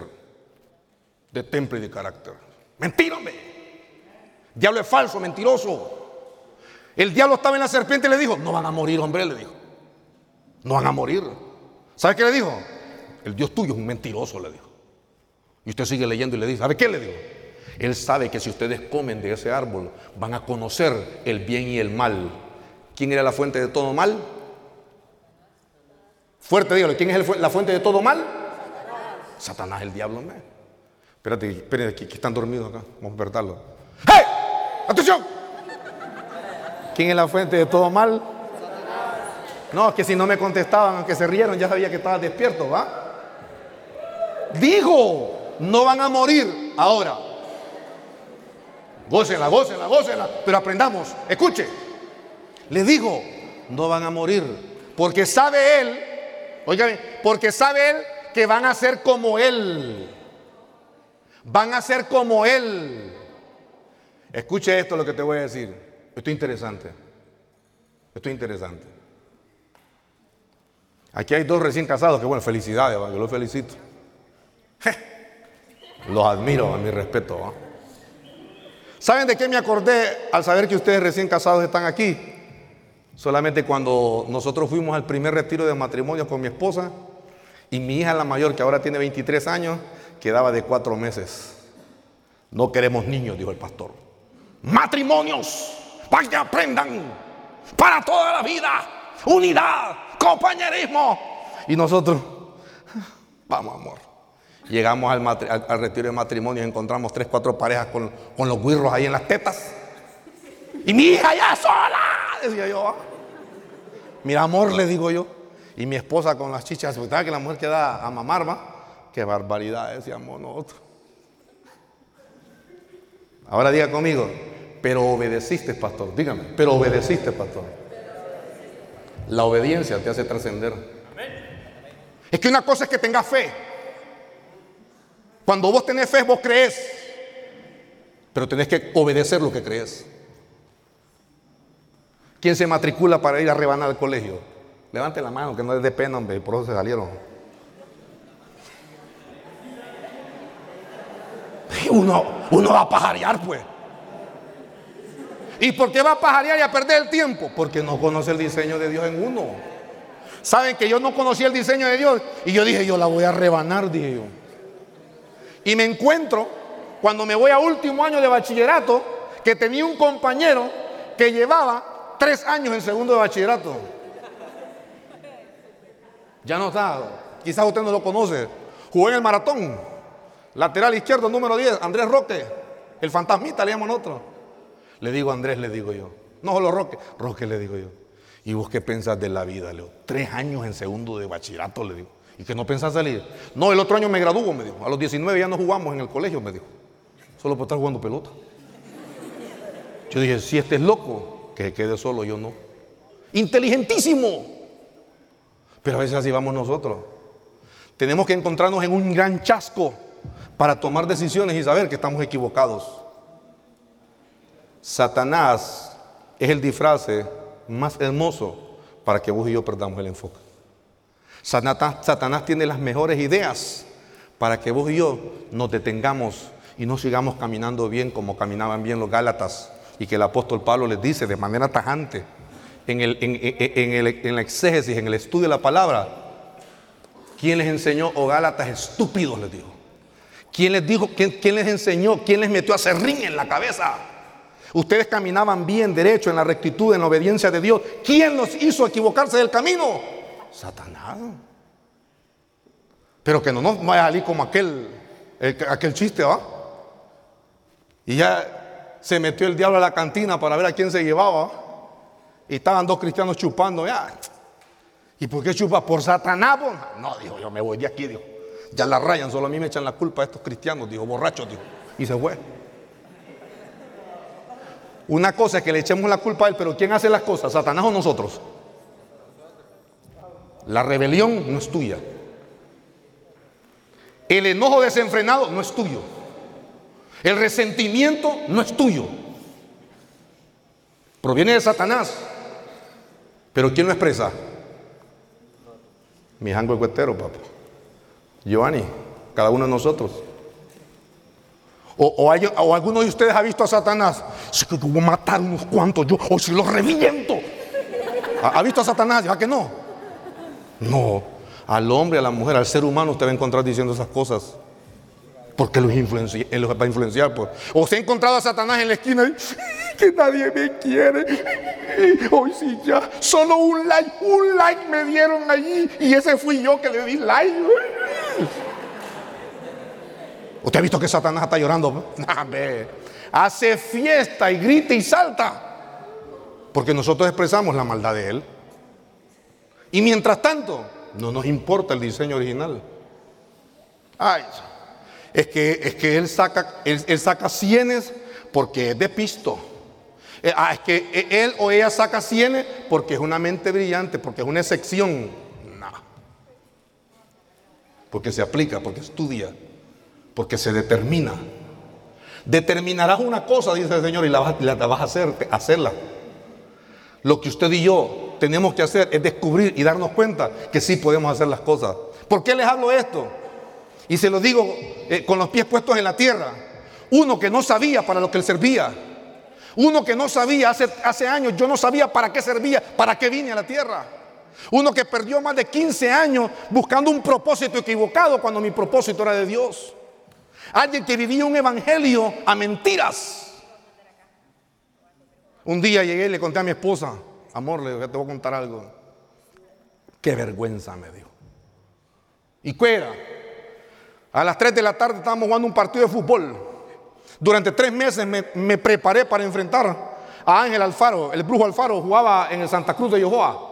de temple y de carácter. Mentira, Diablo es falso, mentiroso. El diablo estaba en la serpiente y le dijo, no van a morir, hombre, le dijo. No van a morir. ¿Sabe qué le dijo? El Dios tuyo es un mentiroso, le dijo. Y usted sigue leyendo y le dice, ¿sabe qué le dijo? Él sabe que si ustedes comen de ese árbol, van a conocer el bien y el mal. ¿Quién era la fuente de todo mal? Fuerte, dígale, ¿quién es la fuente de todo mal? Satanás, el diablo. ¿no? Espérate, espérate, que, están dormidos acá. Vamos a despertarlo. ¡Hey! ¡Atención! ¿Quién es la fuente de todo mal? No, es que si no me contestaban, aunque se rieron, ya sabía que estaba despierto, ¿va? Dijo, no van a morir ahora. Gócenla, gócenla, gócenla. Pero aprendamos. Escuche. Le digo, no van a morir. Porque sabe él, oigan, porque sabe él que van a ser como él. Van a ser como él. Escuche esto lo que te voy a decir. Esto es interesante. Esto es interesante. Aquí hay dos recién casados, que bueno, felicidades, yo los felicito. Los admiro, a mi respeto. ¿Saben de qué me acordé al saber que ustedes recién casados están aquí? Solamente cuando nosotros fuimos al primer retiro de matrimonio con mi esposa y mi hija la mayor, que ahora tiene 23 años, quedaba de cuatro meses. No queremos niños, dijo el pastor. Matrimonios, para que aprendan para toda la vida, unidad, compañerismo. Y nosotros, vamos amor. Llegamos al, retiro de matrimonio y encontramos tres, cuatro parejas con, los guirros ahí en las tetas. Y mi hija ya sola, decía yo. Mira, amor, le digo yo. Y mi esposa con las chichas, ¿sabes que la mujer queda a mamar, va? Qué barbaridad, decíamos nosotros. Ahora diga conmigo, pero obedeciste, pastor. Dígame, pero obedeciste, pastor. La obediencia te hace trascender. Es que una cosa es que tengas fe. Cuando vos tenés fe, vos crees. Pero tenés que obedecer lo que crees. ¿Quién se matricula para ir a rebanar al colegio? Levante la mano, que no es de pena, hombre, por eso se salieron. Uno, uno va a pajarear, pues. ¿Y por qué va a pajarear y a perder el tiempo? Porque no conoce el diseño de Dios en uno. Saben que yo no conocía el diseño de Dios y yo dije, yo la voy a rebanar, dije yo. Y me encuentro cuando me voy a último año de bachillerato, que tenía un compañero que llevaba tres años en segundo de bachillerato. Ya no está, quizás usted no lo conoce. Jugó en el maratón, lateral izquierdo número 10, Andrés Roque, el fantasmita le llaman otro. Le digo Andrés, le digo yo. No solo Roque, Roque le digo yo. ¿Y vos qué pensás de la vida, Leo? Tres años en segundo de bachillerato, le digo. ¿Y que no pensás salir? No, el otro año me graduó, me dijo. A los 19 ya no jugamos en el colegio, me dijo. Solo por estar jugando pelota. Yo dije, si este es loco, que quede solo, yo no. Inteligentísimo. Pero a veces así vamos nosotros. Tenemos que encontrarnos en un gran chasco para tomar decisiones y saber que estamos equivocados. Satanás es el disfraz más hermoso para que vos y yo perdamos el enfoque. Satanás, tiene las mejores ideas para que vos y yo nos detengamos y no sigamos caminando bien como caminaban bien los Gálatas y que el apóstol Pablo les dice de manera tajante en, el, en, la exégesis, en el estudio de la palabra. ¿Quién les enseñó, o oh Gálatas estúpidos, les dijo? ¿Quién les dijo, quién, quién les enseñó, quién les metió a serrín en la cabeza? Ustedes caminaban bien, derecho, en la rectitud, en la obediencia de Dios. ¿Quién los hizo equivocarse del camino? Satanás. Pero que no nos vaya a salir como aquel, aquel chiste, ¿va? Y ya se metió el diablo a la cantina para ver a quién se llevaba. Y estaban dos cristianos chupando. Ya. ¿Y por qué chupa? ¿Por Satanás? No, dijo, yo me voy de aquí, dijo. Ya la rayan, solo a mí me echan la culpa a estos cristianos, dijo, borrachos, dijo. Y se fue. Una cosa es que le echemos la culpa a él, pero ¿quién hace las cosas? ¿Satanás o nosotros? La rebelión no es tuya. El enojo desenfrenado no es tuyo. El resentimiento no es tuyo. Proviene de Satanás. Pero ¿quién lo expresa? Mi jango cuetero, papá. Giovanni, cada uno de nosotros. O, alguno de ustedes ha visto a Satanás. Si que voy a matar unos cuantos yo, o si los reviento. ¿Ha, visto a Satanás? ¿Ya que no? No. Al hombre, a la mujer, al ser humano usted va a encontrar diciendo esas cosas. Porque los, él los va a influenciar. Pues. O se ha encontrado a Satanás en la esquina y que nadie me quiere. Hoy sí ya. Solo un like, un like me dieron allí. Y ese fui yo que le di like. ¿Usted ha visto que Satanás está llorando? Hace fiesta y grita y salta. Porque nosotros expresamos la maldad de él. Y mientras tanto, no nos importa el diseño original. Ay, es que, es que él saca, él, saca cienes porque es de pisto. Eh, ah, es que él o ella saca cienes porque es una mente brillante, porque es una excepción. No. Porque se aplica, porque estudia. Porque se determina. Determinarás una cosa, dice el Señor, y la vas, a hacer, hacerla. Lo que usted y yo tenemos que hacer es descubrir y darnos cuenta que sí podemos hacer las cosas. ¿Por qué les hablo esto? Y se lo digo eh, con los pies puestos en la tierra. Uno que no sabía para lo que él servía. Uno que no sabía, hace, hace años yo no sabía para qué servía, para qué vine a la tierra. Uno que perdió más de 15 años buscando un propósito equivocado cuando mi propósito era de Dios. Alguien que vivía un evangelio a mentiras. Un día llegué y le conté a mi esposa, amor, le te voy a contar algo. Qué vergüenza me dijo. ¿Y era? A las 3 de la tarde estábamos jugando un partido de fútbol. Durante tres meses me, preparé para enfrentar a Ángel Alfaro. El brujo Alfaro jugaba en el Santa Cruz de Yohoa.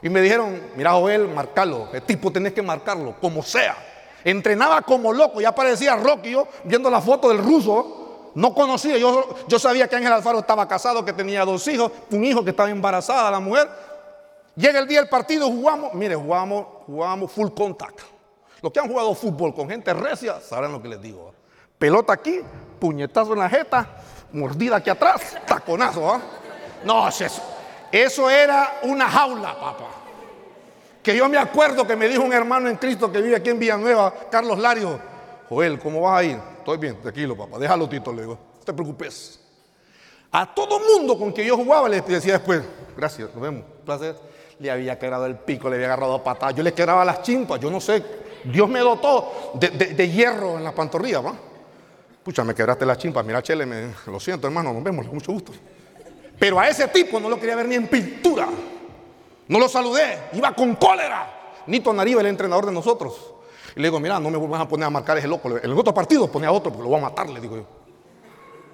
Y me dijeron, mira Joel, marcalo. El tipo tenés que marcarlo, como sea. Entrenaba como loco, ya parecía Rocky, yo viendo la foto del ruso, no conocía, yo, yo sabía que Ángel Alfaro estaba casado, que tenía dos hijos, un hijo que estaba embarazada, la mujer. Llega el día del partido, jugamos, mire, jugamos, jugamos full contact. Los que han jugado fútbol con gente recia sabrán lo que les digo. Pelota aquí, puñetazo en la jeta, mordida aquí atrás, taconazo. ¿ah? No, eso, eso era una jaula, papá. Que yo me acuerdo que me dijo un hermano en Cristo que vive aquí en Villanueva, Carlos Lario, Joel, ¿cómo vas a ir? Estoy bien, tranquilo, papá, déjalo, Tito, le digo, no te preocupes. A todo mundo con que yo jugaba le decía después, gracias, nos vemos, placer. Le había quebrado el pico, le había agarrado patadas, yo le quebraba las chimpas, yo no sé, Dios me dotó de, de, hierro en la pantorrilla, ¿va? Pucha, me quebraste la chimpa. Mira, Chele, lo siento, hermano, nos vemos, mucho gusto. Pero a ese tipo no lo quería ver ni en pintura. No lo saludé, iba con cólera. Nito Nariva, el entrenador de nosotros. Y le digo, mira, no me vuelvas a poner a marcar ese loco. En el otro partido ponía a otro porque lo voy a matar, le digo yo.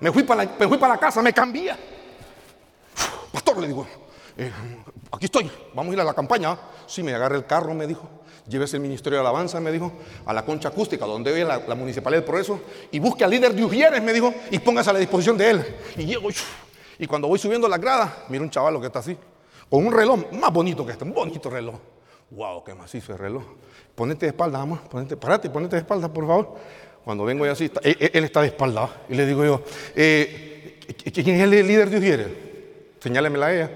Me fui para la, me fui para la casa, me cambié. Pastor, le digo, eh, aquí estoy, vamos a ir a la campaña. Sí, me agarré el carro, me dijo. Llévese el Ministerio de Alabanza, me dijo, a la concha acústica, donde ve la, la Municipalidad del Progreso, y busque al líder de Ujieres, me dijo, y póngase a la disposición de él. Y llego, y cuando voy subiendo la grada, miro un chaval que está así, con un reloj más bonito que este, un bonito reloj. Wow, qué macizo el reloj. Ponete de espalda, vamos, ponete, parate, ponete de espalda, por favor. Cuando vengo y así, él, está de espalda, y le digo yo, eh, ¿quién es el líder de Ujieres? Señálemela a ella.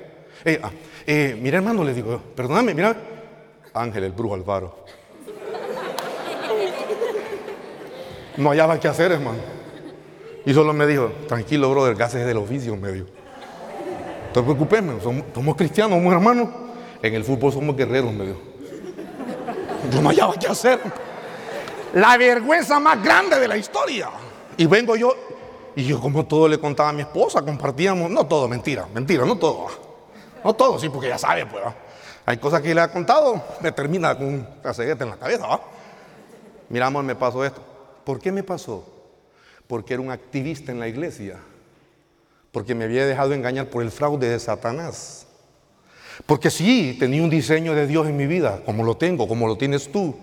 Ah, eh, mira hermano, le digo yo, perdóname, mira, Ángel, el brujo Alvaro. No hallaba qué hacer, hermano. Y solo me dijo, tranquilo, brother, gases del oficio, me dijo. No te preocupes, somos, somos, cristianos, somos hermanos. En el fútbol somos guerreros, me dijo. Yo no hallaba qué hacer. La vergüenza más grande de la historia. Y vengo yo, y yo como todo le contaba a mi esposa, compartíamos, no todo, mentira, mentira, no todo. No todo, sí, porque ya sabe, pues. Hay cosas que le ha contado, me termina con un cegueta en la cabeza. ¿va? Mira, amor, me pasó esto. ¿Por qué me pasó? Porque era un activista en la iglesia. Porque me había dejado engañar por el fraude de Satanás. Porque sí, tenía un diseño de Dios en mi vida, como lo tengo, como lo tienes tú.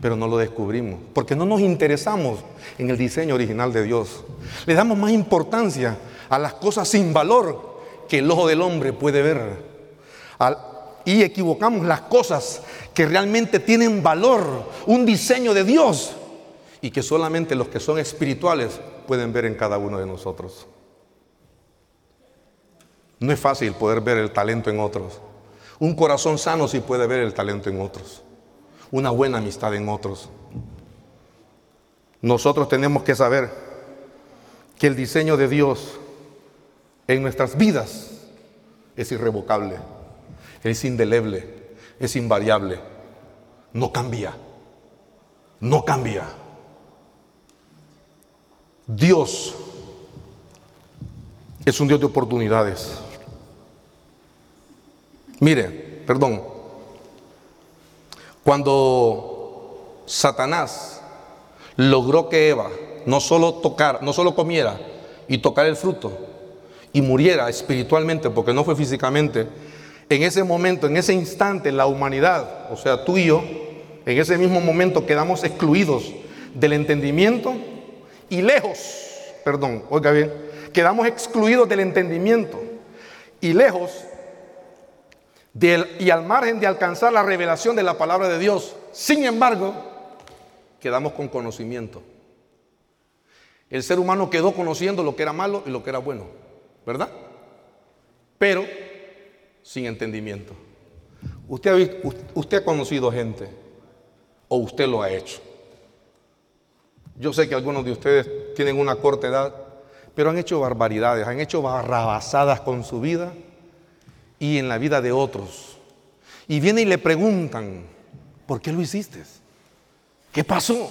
Pero no lo descubrimos. Porque no nos interesamos en el diseño original de Dios. Le damos más importancia a las cosas sin valor que el ojo del hombre puede ver. Y equivocamos las cosas que realmente tienen valor, un diseño de Dios y que solamente los que son espirituales pueden ver en cada uno de nosotros. No es fácil poder ver el talento en otros. Un corazón sano sí puede ver el talento en otros. Una buena amistad en otros. Nosotros tenemos que saber que el diseño de Dios en nuestras vidas es irrevocable es indeleble, es invariable, no cambia, no cambia. Dios es un Dios de oportunidades. Mire, perdón, cuando Satanás logró que Eva no solo tocar, no solo comiera y tocar el fruto y muriera espiritualmente, porque no fue físicamente, en ese momento, en ese instante, la humanidad, o sea, tú y yo, en ese mismo momento quedamos excluidos del entendimiento y lejos, perdón, oiga bien, quedamos excluidos del entendimiento y lejos y al margen de alcanzar la revelación de la palabra de Dios. Sin embargo, quedamos con conocimiento. El ser humano quedó conociendo lo que era malo y lo que era bueno, ¿verdad? Pero sin entendimiento. Usted ha, usted ha conocido gente o usted lo ha hecho. Yo sé que algunos de ustedes tienen una corta edad, pero han hecho barbaridades, han hecho barrabasadas con su vida y en la vida de otros. Y vienen y le preguntan, ¿por qué lo hiciste? ¿Qué pasó?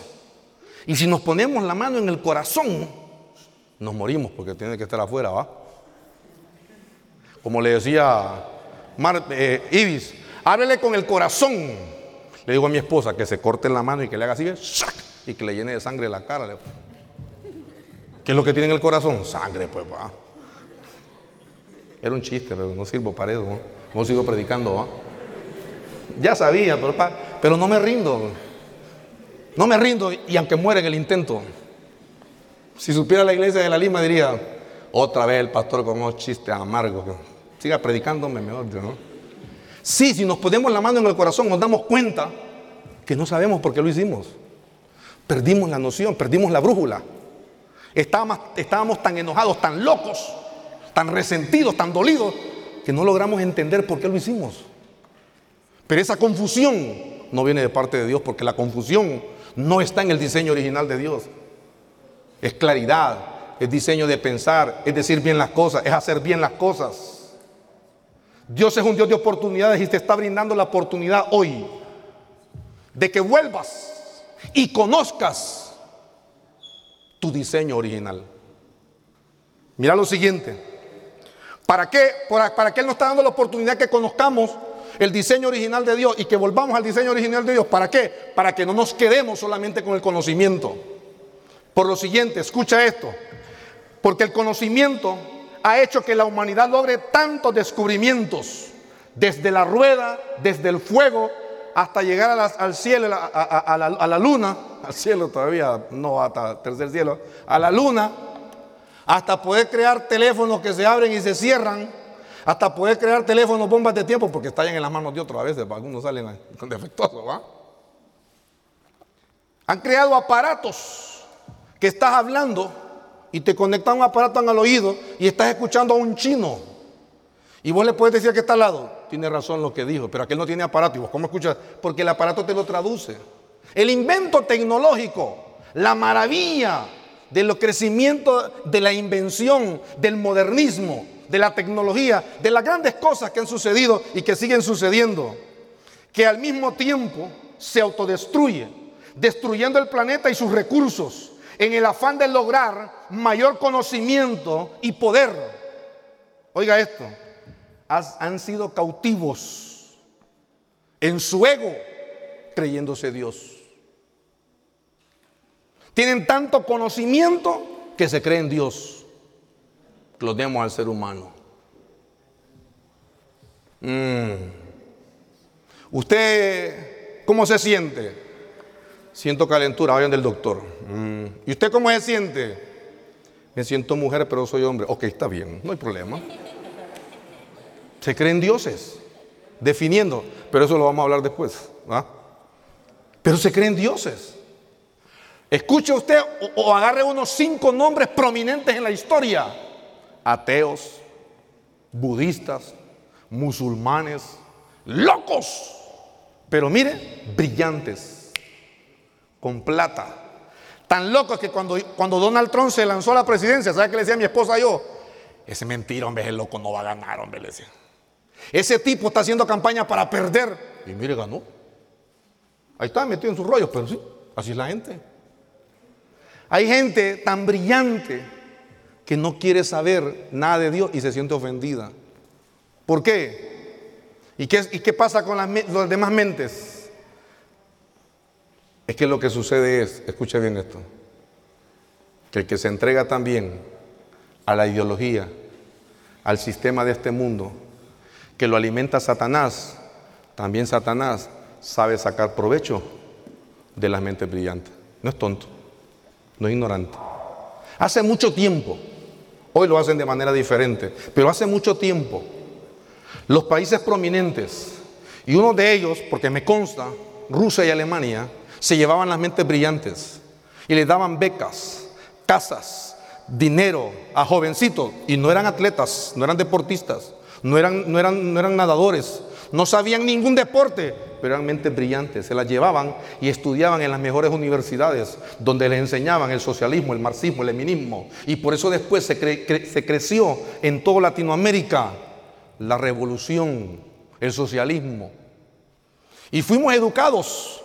Y si nos ponemos la mano en el corazón, nos morimos porque tiene que estar afuera, ¿va? Como le decía eh, Ibis, háblele con el corazón. Le digo a mi esposa que se corte la mano y que le haga así, y que le llene de sangre la cara. ¿Qué es lo que tiene en el corazón? Sangre, pues, va. Era un chiste, pero no sirvo para eso. ¿no? sigo predicando. Ya sabía, pero, no me rindo. No me rindo y aunque muera en el intento. Si supiera la iglesia de la Lima diría, otra vez el pastor con unos chistes amargos. Siga predicándome mejor, ¿no? Sí, si nos ponemos la mano en el corazón, nos damos cuenta que no sabemos por qué lo hicimos. Perdimos la noción, perdimos la brújula. Estábamos tan enojados, tan locos, tan resentidos, tan dolidos, que no logramos entender por qué lo hicimos. Pero esa confusión no viene de parte de Dios, porque la confusión no está en el diseño original de Dios. Es claridad, es diseño de pensar, es decir bien las cosas, es hacer bien las cosas. Dios es un Dios de oportunidades y te está brindando la oportunidad hoy de que vuelvas y conozcas tu diseño original. Mira lo siguiente. ¿Para qué? ¿Para qué Él nos está dando la oportunidad que conozcamos el diseño original de Dios y que volvamos al diseño original de Dios? ¿Para qué? Para que no nos quedemos solamente con el conocimiento. Por lo siguiente, escucha esto. Porque el conocimiento ha hecho que la humanidad logre tantos descubrimientos, desde la rueda, desde el fuego, hasta llegar al cielo, a, la, luna, al cielo todavía, no hasta tercer cielo, a la luna, hasta poder crear teléfonos que se abren y se cierran, hasta poder crear teléfonos bombas de tiempo, porque estallan en las manos de otros a veces, algunos salen defectuosos, ¿va? Han creado aparatos que estás hablando y te conectan un aparato al oído y estás escuchando a un chino. Y vos le puedes decir que está al lado, tiene razón lo que dijo, pero aquel no tiene aparato. ¿Y vos cómo escuchas? Porque el aparato te lo traduce. El invento tecnológico, la maravilla del crecimiento de la invención, del modernismo, de la tecnología, de las grandes cosas que han sucedido y que siguen sucediendo, que al mismo tiempo se autodestruye, destruyendo el planeta y sus recursos en el afán de lograr mayor conocimiento y poder. Oiga esto, han sido cautivos en su ego creyéndose Dios. Tienen tanto conocimiento que se creen Dios. Lo demos al ser humano. Mm. ¿Usted cómo se siente? Siento calentura, vayan del doctor. Mm. ¿Y usted cómo se siente? Me siento mujer, pero soy hombre. Ok, está bien, no hay problema. Se creen dioses, definiendo, pero eso lo vamos a hablar después. Pero se creen dioses. Escuche usted o, agarre unos cinco nombres prominentes en la historia. Ateos, budistas, musulmanes, locos, pero mire, brillantes con plata. Tan loco que cuando, cuando Donald Trump se lanzó a la presidencia, ¿sabe qué le decía a mi esposa yo? Ese mentira, hombre, ese loco no va a ganar, hombre, le decía. Ese tipo está haciendo campaña para perder. Y mire, ganó. Ahí está metido en sus rollos, pero sí, así es la gente. Hay gente tan brillante que no quiere saber nada de Dios y se siente ofendida. ¿Por qué? ¿Y qué, pasa con las, las demás mentes? Es que lo que sucede es, escuche bien esto, que el que se entrega también a la ideología, al sistema de este mundo, que lo alimenta Satanás, también Satanás sabe sacar provecho de la mente brillante. No es tonto, no ignorante. Hace mucho tiempo, hoy lo hacen de manera diferente, pero hace mucho tiempo, los países prominentes, y uno de ellos, porque me consta, Rusia y Alemania, se llevaban las mentes brillantes y les daban becas, casas, dinero a jovencitos y no eran atletas, no eran deportistas, no eran, no eran, no eran nadadores, no sabían ningún deporte, pero eran mentes brillantes. Se las llevaban y estudiaban en las mejores universidades, donde les enseñaban el socialismo, el marxismo, el leminismo. Y por eso después se, se creció en toda Latinoamérica la revolución, el socialismo. Y fuimos educados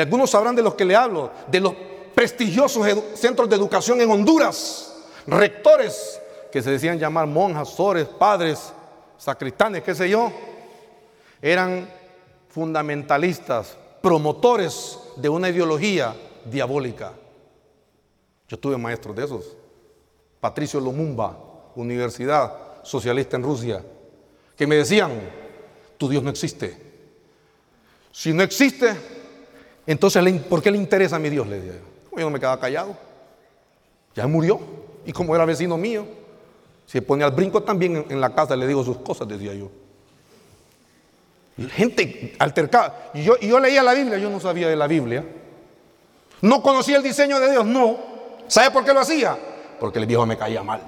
algunos sabrán de los que le hablo, de los prestigiosos centros de educación en Honduras, rectores que se decían llamar monjas, sores, padres, sacristanes, qué sé yo, eran fundamentalistas, promotores de una ideología diabólica. Yo tuve maestros de esos. Patricio Lumumba, Universidad Socialista en Rusia, que me decían, tu Dios no existe. Si no existe, entonces, ¿por qué le interesa a mi Dios? Le dije, yo no me quedaba callado. Ya murió. Y como era vecino mío, se pone al brinco también en, la casa, le digo sus cosas, decía yo. Gente altercada. Y yo leía la Biblia, yo no sabía de la Biblia. No conocía el diseño de Dios, no. ¿Sabe por qué lo hacía? Porque el viejo me caía mal.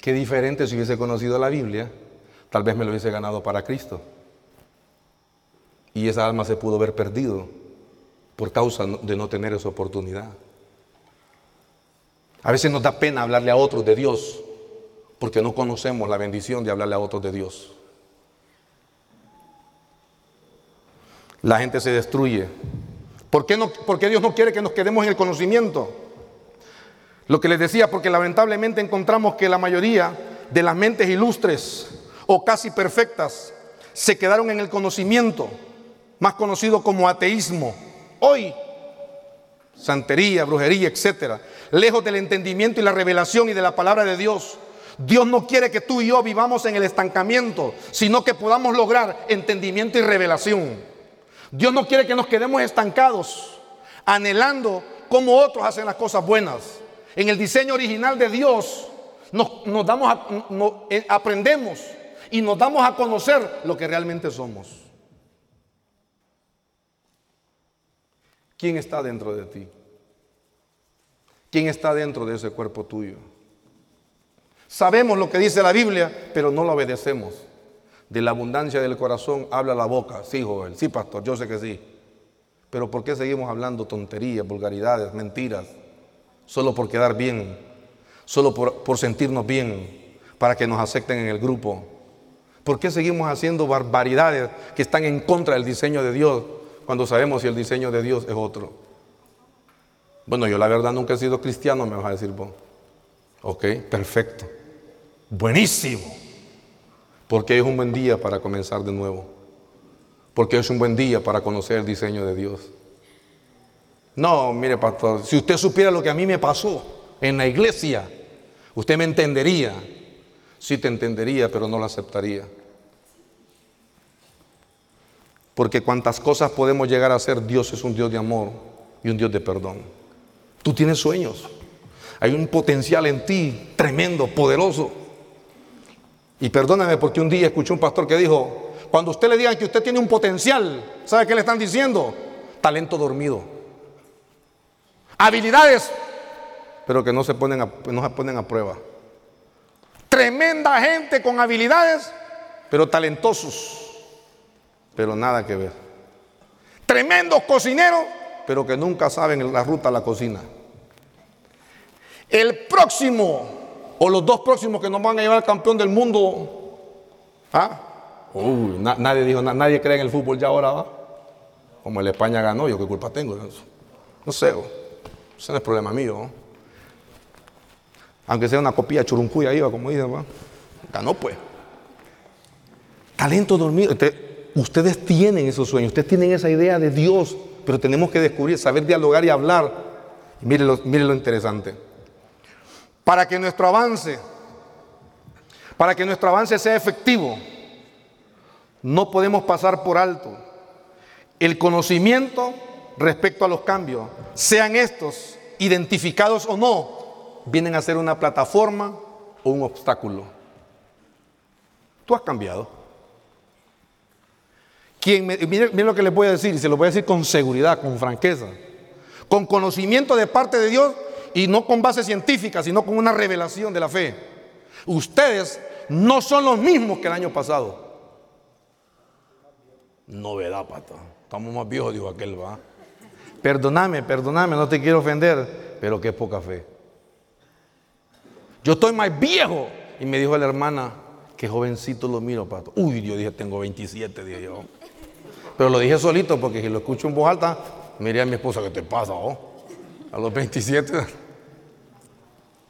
Qué diferente si hubiese conocido la Biblia, tal vez me lo hubiese ganado para Cristo. Y esa alma se pudo haber perdido por causa de no tener esa oportunidad. A veces nos da pena hablarle a otros de Dios porque no conocemos la bendición de hablarle a otros de Dios. La gente se destruye ¿Por qué, no, ¿Por qué Dios no quiere que nos quedemos en el conocimiento? Lo que les decía, porque lamentablemente encontramos que la mayoría de las mentes ilustres o casi perfectas se quedaron en el conocimiento, más conocido como ateísmo. Hoy, santería, brujería, etcétera, lejos del entendimiento y la revelación y de la palabra de Dios. Dios no quiere que tú y yo vivamos en el estancamiento, sino que podamos lograr entendimiento y revelación. Dios no quiere que nos quedemos estancados, anhelando como otros hacen las cosas buenas. En el diseño original de Dios nos, eh, aprendemos y nos damos a conocer lo que realmente somos. ¿Quién está dentro de ti? ¿Quién está dentro de ese cuerpo tuyo? Sabemos lo que dice la Biblia, pero no lo obedecemos. De la abundancia del corazón habla la boca. Sí, joven. Sí, pastor, yo sé que sí. Pero ¿por qué seguimos hablando tonterías, vulgaridades, mentiras? Solo por quedar bien. Solo por, por sentirnos bien. Para que nos acepten en el grupo. ¿Por qué seguimos haciendo barbaridades que están en contra del diseño de Dios cuando sabemos si el diseño de Dios es otro? Bueno, yo la verdad nunca he sido cristiano, me vas a decir vos. Ok, perfecto. Buenísimo. Porque es un buen día para comenzar de nuevo. Porque es un buen día para conocer el diseño de Dios. No, mire, pastor, si usted supiera lo que a mí me pasó en la iglesia, usted me entendería. Sí te entendería, pero no lo aceptaría. Porque cuantas cosas podemos llegar a hacer, Dios es un Dios de amor y un Dios de perdón. Tú tienes sueños. Hay un potencial en ti tremendo, poderoso. Y perdóname porque un día escuché un pastor que dijo, cuando usted le diga que usted tiene un potencial, ¿sabe qué le están diciendo? Talento dormido. Habilidades, pero que no se ponen a, no se ponen a prueba. Tremenda gente con habilidades, pero talentosos, pero nada que ver. Tremendos cocineros, pero que nunca saben la ruta a la cocina. El próximo o los dos próximos que nos van a llevar al campeón del mundo. ¿Ah? Uy, nadie dijo, nadie cree en el fútbol ya ahora, ¿va? Como el España ganó, yo qué culpa tengo. No sé, ese no es problema mío. Aunque sea una copia churuncuya iba, como dicen. Ganó pues. Talento dormido. ustedes tienen esos sueños, ustedes tienen esa idea de Dios, pero tenemos que descubrir, saber dialogar y hablar. Mire lo interesante para que nuestro avance, para que nuestro avance sea efectivo, no podemos pasar por alto el conocimiento respecto a los cambios, sean estos identificados o no, vienen a ser una plataforma o un obstáculo. Tú has cambiado. Quien miren lo que les voy a decir, y se lo voy a decir con seguridad, con franqueza, con conocimiento de parte de Dios, y no con base científica, sino con una revelación de la fe. Ustedes no son los mismos que el año pasado. Novedad, pata. Estamos más viejos, dijo aquel, va. Perdóname, perdóname, no te quiero ofender, pero qué poca fe. Yo estoy más viejo. Y me dijo la hermana, qué jovencito lo miro, pato. Uy, yo dije, tengo 27, dije yo. Pero lo dije solito porque si lo escucho en voz alta, miré a mi esposa, ¿qué te pasa, oh? A los 27.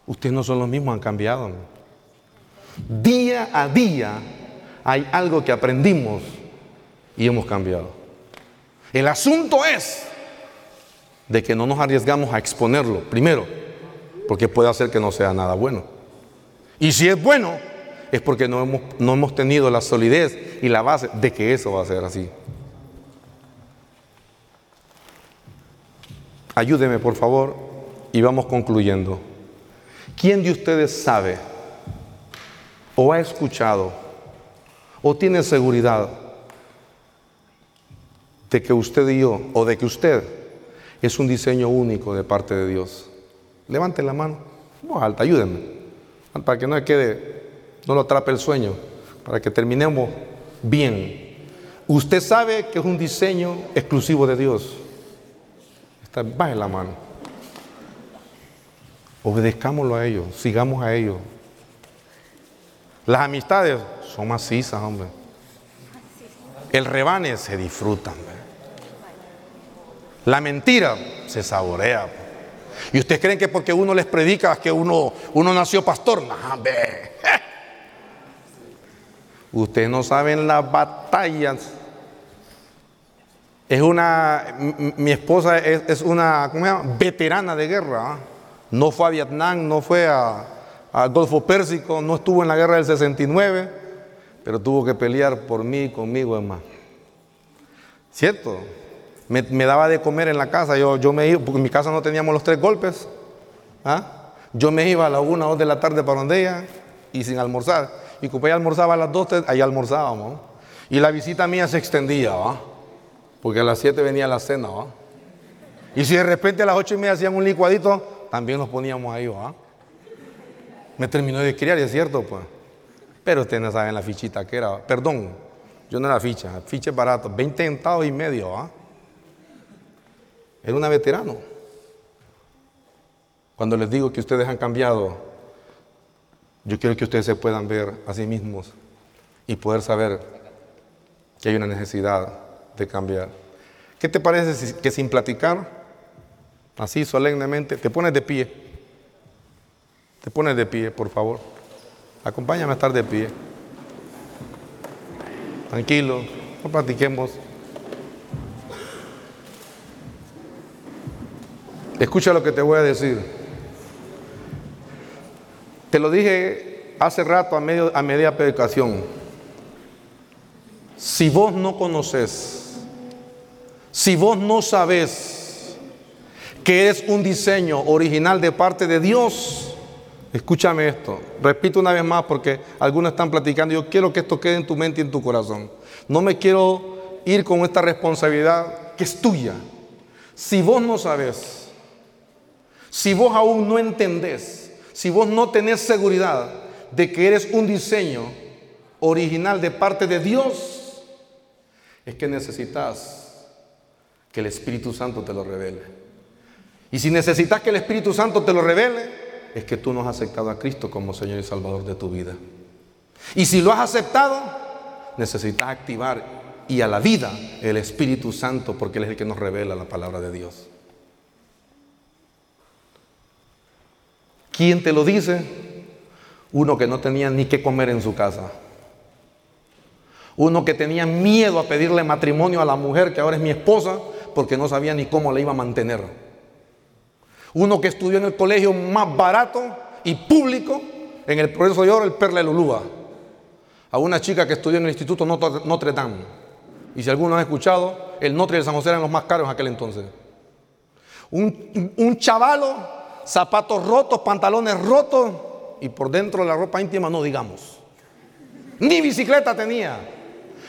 Ustedes no son los mismos, han cambiado. Día a día hay algo que aprendimos y hemos cambiado. El asunto es de que no nos arriesgamos a exponerlo, primero, porque puede hacer que no sea nada bueno. Y si es bueno, es porque no hemos, no hemos tenido la solidez y la base de que eso va a ser así. Ayúdeme, por favor, y vamos concluyendo. ¿Quién de ustedes sabe o ha escuchado o tiene seguridad de que usted y yo, o de que usted es un diseño único de parte de Dios? Levanten la mano, voz alta, ayúdenme, para que no quede, no lo atrape el sueño, para que terminemos bien. Usted sabe que es un diseño exclusivo de Dios. Baje la mano. Obedezcámoslo a ellos, sigamos a ellos. Las amistades son macizas, hombre. El rebane se disfrutan. La mentira se saborea. ¿Y ustedes creen que porque uno les predica que uno, uno nació pastor? No, Ustedes no saben las batallas. Es una, mi esposa es, una ¿cómo se llama? veterana de guerra. ¿ah? No fue a Vietnam, no fue al Golfo Pérsico, no estuvo en la guerra del 69, pero tuvo que pelear por mí, conmigo, hermano. ¿Cierto? Me, daba de comer en la casa, yo, yo me iba, porque en mi casa no teníamos los tres golpes. ¿ah? Yo me iba a la una o dos de la tarde para donde ella y sin almorzar. Y como ella almorzaba a las dos, ahí almorzábamos. Y la visita mía se extendía, ¿va? Porque a las siete venía la cena, ¿va? Y si de repente a las ocho y media hacían un licuadito, también nos poníamos ahí, ¿va? Me terminó de criar, y es cierto, pues. Pero ustedes no saben la fichita que era. Perdón, yo no era ficha, ficha barato, 20 centavos y medio, ¿ah? Era una veterano. Cuando les digo que ustedes han cambiado, yo quiero que ustedes se puedan ver a sí mismos y poder saber que hay una necesidad cambiar. ¿Qué te parece que sin platicar, así solemnemente, te pones de pie? Te pones de pie, por favor. Acompáñame a estar de pie. Tranquilo, no platiquemos. Escucha lo que te voy a decir. Te lo dije hace rato a, medio, a media predicación. Si vos no conoces, si vos no sabes que es un diseño original de parte de Dios, Escúchame esto, repito una vez más porque algunos están platicando, yo quiero que esto quede en tu mente y en tu corazón. No me quiero ir con esta responsabilidad que es tuya. Si vos no sabes, si vos aún no entendés, si vos no tenés seguridad de que eres un diseño original de parte de Dios, es que necesitas que el Espíritu Santo te lo revele. Y si necesitas que el Espíritu Santo te lo revele, es que tú no has aceptado a Cristo como Señor y Salvador de tu vida. Y si lo has aceptado, necesitas activar y a la vida el Espíritu Santo porque Él es el que nos revela la palabra de Dios. ¿Quién te lo dice? Uno que no tenía ni qué comer en su casa. Uno que tenía miedo a pedirle matrimonio a la mujer que ahora es mi esposa porque no sabía ni cómo la iba a mantener. Uno que estudió en el colegio más barato y público, en el Progreso de Oro, el Perla de Lulúa. A una chica que estudió en el Instituto Notre Dame. Y si alguno ha escuchado, el Notre y San José eran los más caros en aquel entonces. Un, un chavalo, zapatos rotos, pantalones rotos y por dentro de la ropa íntima no digamos. Ni bicicleta tenía.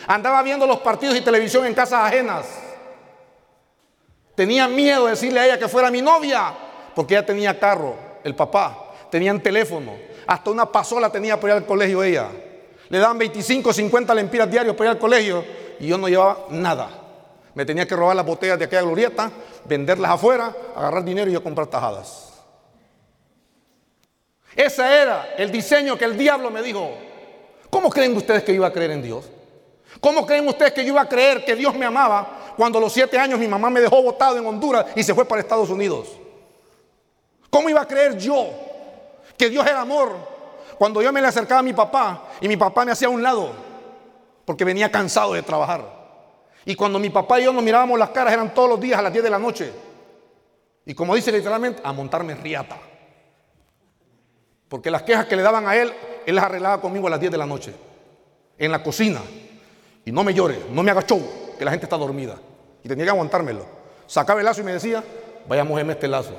Andaba viendo los partidos y televisión en casas ajenas. Tenía miedo de decirle a ella que fuera mi novia porque ella tenía carro, el papá, tenían teléfono, hasta una pasola tenía para ir al colegio ella. Le daban 25, 50 lempiras diarios para ir al colegio y yo no llevaba nada. Me tenía que robar las botellas de aquella glorieta, venderlas afuera, agarrar dinero y yo comprar tajadas. Ese era el diseño que el diablo me dijo. ¿Cómo creen ustedes que iba a creer en Dios? ¿Cómo creen ustedes que yo iba a creer que Dios me amaba cuando a los siete años mi mamá me dejó botado en Honduras y se fue para Estados Unidos? ¿Cómo iba a creer yo que Dios era amor cuando yo me le acercaba a mi papá y mi papá me hacía a un lado porque venía cansado de trabajar? Y cuando mi papá y yo nos mirábamos las caras eran todos los días a las 10 de la noche. Y como dice literalmente, a montarme riata. Porque las quejas que le daban a él, él las arreglaba conmigo a las 10 de la noche. En la cocina. Y no me llore, no me haga show, que la gente está dormida. Y tenía que aguantármelo. Sacaba el lazo y me decía, vaya a este lazo.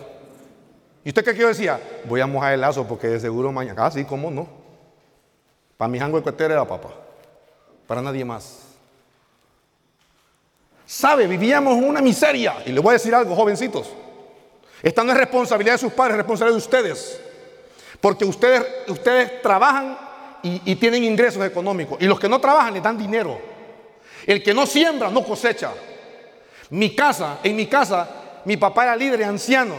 ¿Y usted qué yo decía? Voy a mojar el lazo porque de seguro mañana. Ah, sí, ¿cómo no? Para mi jango de era papá. Para nadie más. ¿Sabe? Vivíamos una miseria. Y le voy a decir algo, jovencitos. Esta no es responsabilidad de sus padres, es responsabilidad de ustedes. Porque ustedes, ustedes trabajan y, y tienen ingresos económicos. Y los que no trabajan les dan dinero. El que no siembra no cosecha. Mi casa, en mi casa, mi papá era líder anciano.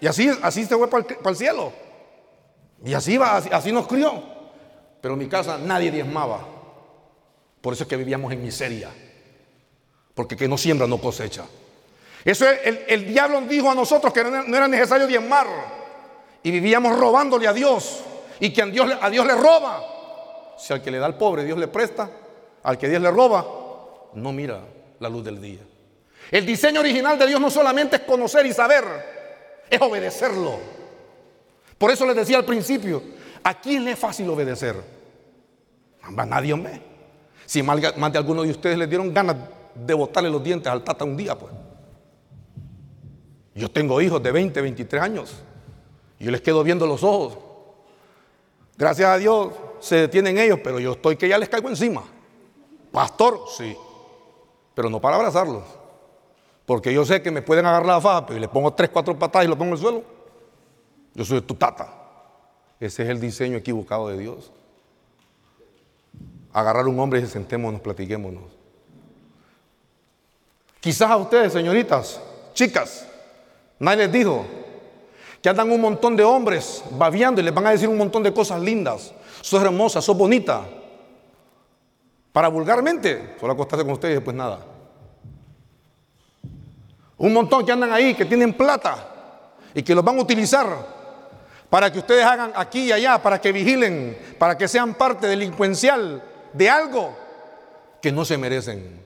Y así, así se fue para el, cielo. Y así va, así, nos crió. Pero en mi casa nadie diezmaba. Por eso es que vivíamos en miseria. Porque que no siembra no cosecha. Eso es, el, diablo dijo a nosotros que no, no era necesario diezmar y vivíamos robándole a Dios y que a Dios, a Dios le roba. Si al que le da al pobre Dios le presta, al que Dios le roba, no mira la luz del día. El diseño original de Dios no solamente es conocer y saber, es obedecerlo. Por eso les decía al principio, ¿a quién le es fácil obedecer? A nadie, hombre. Si más, de algunos de ustedes les dieron ganas de botarle los dientes al tata un día, pues. Yo tengo hijos de 20, 23 años. Yo les quedo viendo los ojos. Gracias a Dios se detienen ellos, pero yo estoy que ya les caigo encima. Pastor, sí. Pero no para abrazarlos. Porque yo sé que me pueden agarrar la faja, pero le pongo tres, cuatro patadas y lo pongo en el suelo. Yo soy tu tata. Ese es el diseño equivocado de Dios. Agarrar un hombre y sentémonos, platiquémonos. Quizás a ustedes, señoritas, chicas, nadie les dijo que andan un montón de hombres babiando y les van a decir un montón de cosas lindas. Sos hermosa, sos bonita. Para vulgarmente, solo acostarse con ustedes y después nada. Un montón que andan ahí, que tienen plata y que los van a utilizar para que ustedes hagan aquí y allá, para que vigilen, para que sean parte delincuencial de algo que no se merecen.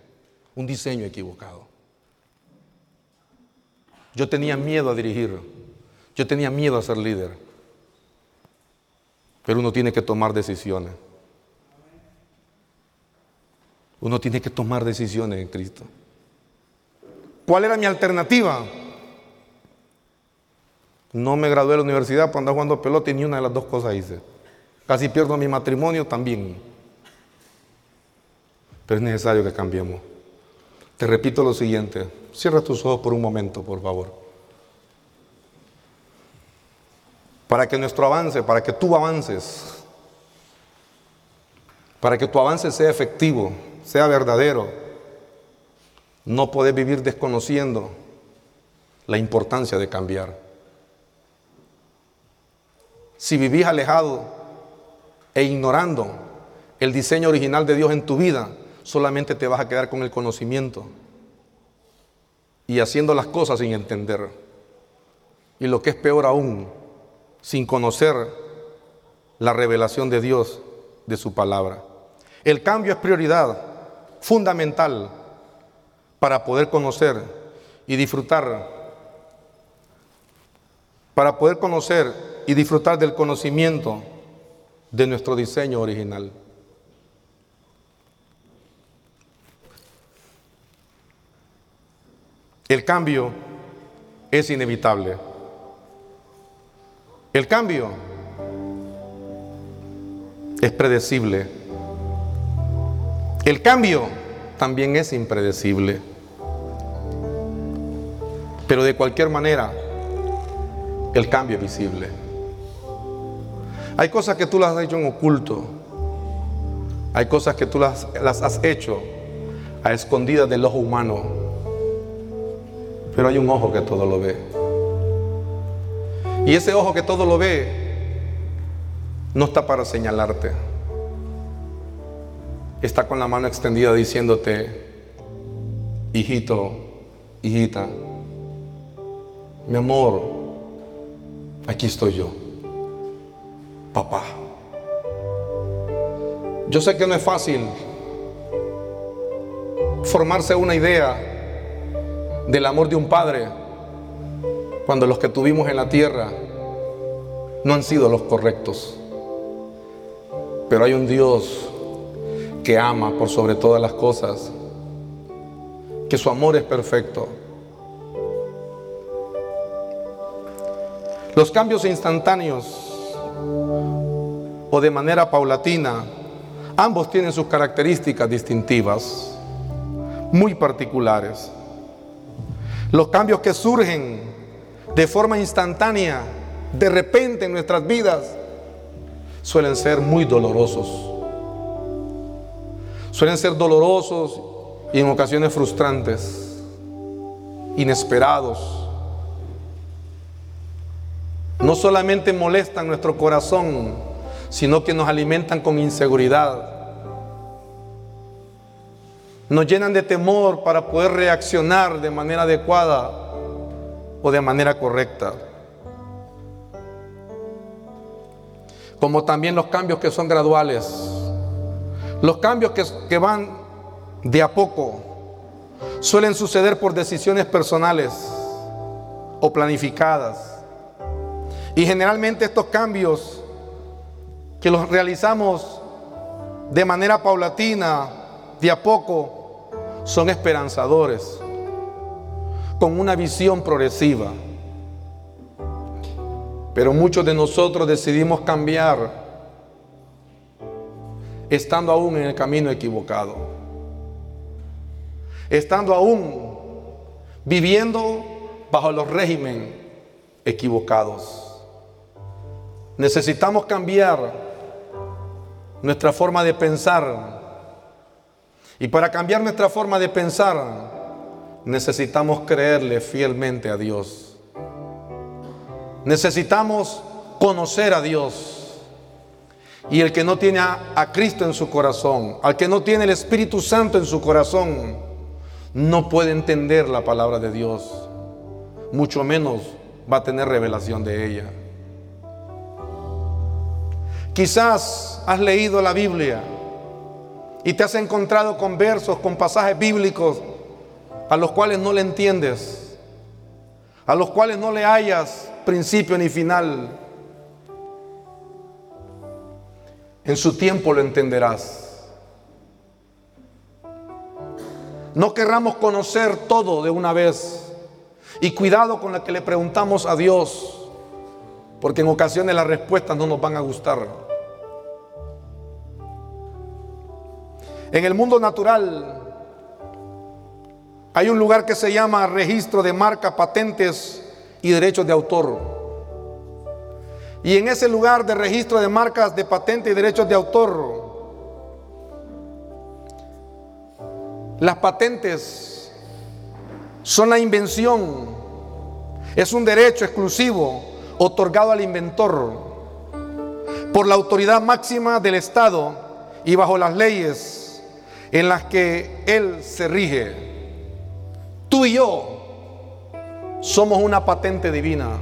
Un diseño equivocado. Yo tenía miedo a dirigir, yo tenía miedo a ser líder, pero uno tiene que tomar decisiones. Uno tiene que tomar decisiones en Cristo. ¿Cuál era mi alternativa? No me gradué de la universidad por andar jugando pelota y ni una de las dos cosas hice. Casi pierdo mi matrimonio también. Pero es necesario que cambiemos. Te repito lo siguiente. Cierra tus ojos por un momento, por favor. Para que nuestro avance, para que tú avances, para que tu avance sea efectivo, sea verdadero, no puedes vivir desconociendo la importancia de cambiar. Si vivís alejado e ignorando el diseño original de Dios en tu vida, solamente te vas a quedar con el conocimiento y haciendo las cosas sin entender. Y lo que es peor aún, sin conocer la revelación de Dios, de su palabra. El cambio es prioridad fundamental para poder conocer y disfrutar, para poder conocer y disfrutar del conocimiento de nuestro diseño original. El cambio es inevitable. El cambio es predecible. El cambio también es impredecible. Pero de cualquier manera, el cambio es visible. Hay cosas que tú las has hecho en oculto. Hay cosas que tú las, las has hecho a escondidas del ojo humano. Pero hay un ojo que todo lo ve. Y ese ojo que todo lo ve no está para señalarte. Está con la mano extendida diciéndote, hijito, hijita, mi amor, aquí estoy yo, papá. Yo sé que no es fácil formarse una idea del amor de un padre cuando los que tuvimos en la tierra no han sido los correctos. Pero hay un Dios que ama por sobre todas las cosas, que su amor es perfecto. Los cambios instantáneos o de manera paulatina, ambos tienen sus características distintivas, muy particulares. Los cambios que surgen de forma instantánea, de repente en nuestras vidas, suelen ser muy dolorosos. Suelen ser dolorosos y en ocasiones frustrantes, inesperados. No solamente molestan nuestro corazón, sino que nos alimentan con inseguridad. nos llenan de temor para poder reaccionar de manera adecuada o de manera correcta. Como también los cambios que son graduales. Los cambios que, van de a poco suelen suceder por decisiones personales o planificadas. Y generalmente estos cambios que los realizamos de manera paulatina, de a poco, son esperanzadores, con una visión progresiva. Pero muchos de nosotros decidimos cambiar estando aún en el camino equivocado, estando aún viviendo bajo los regímenes equivocados. Necesitamos cambiar nuestra forma de pensar. Y para cambiar nuestra forma de pensar, necesitamos creerle fielmente a Dios. Necesitamos conocer a Dios. Y el que no tiene a, Cristo en su corazón, al que no tiene el Espíritu Santo en su corazón, no puede entender la palabra de Dios. Mucho menos va a tener revelación de ella. Quizás has leído la Biblia y te has encontrado con versos, con pasajes bíblicos a los cuales no le entiendes, a los cuales no le hayas principio ni final. En su tiempo lo entenderás. No querramos conocer todo de una vez. Y cuidado con la que le preguntamos a Dios, porque en ocasiones las respuestas no nos van a gustar. En el mundo natural hay un lugar que se llama registro de marca, patentes y derechos de autor. Y en ese lugar de registro de marcas, de patentes y derechos de autor, las patentes son la invención, es un derecho exclusivo otorgado al inventor por la autoridad máxima del Estado y bajo las leyes en las que Él se rige. Tú y yo somos una patente divina.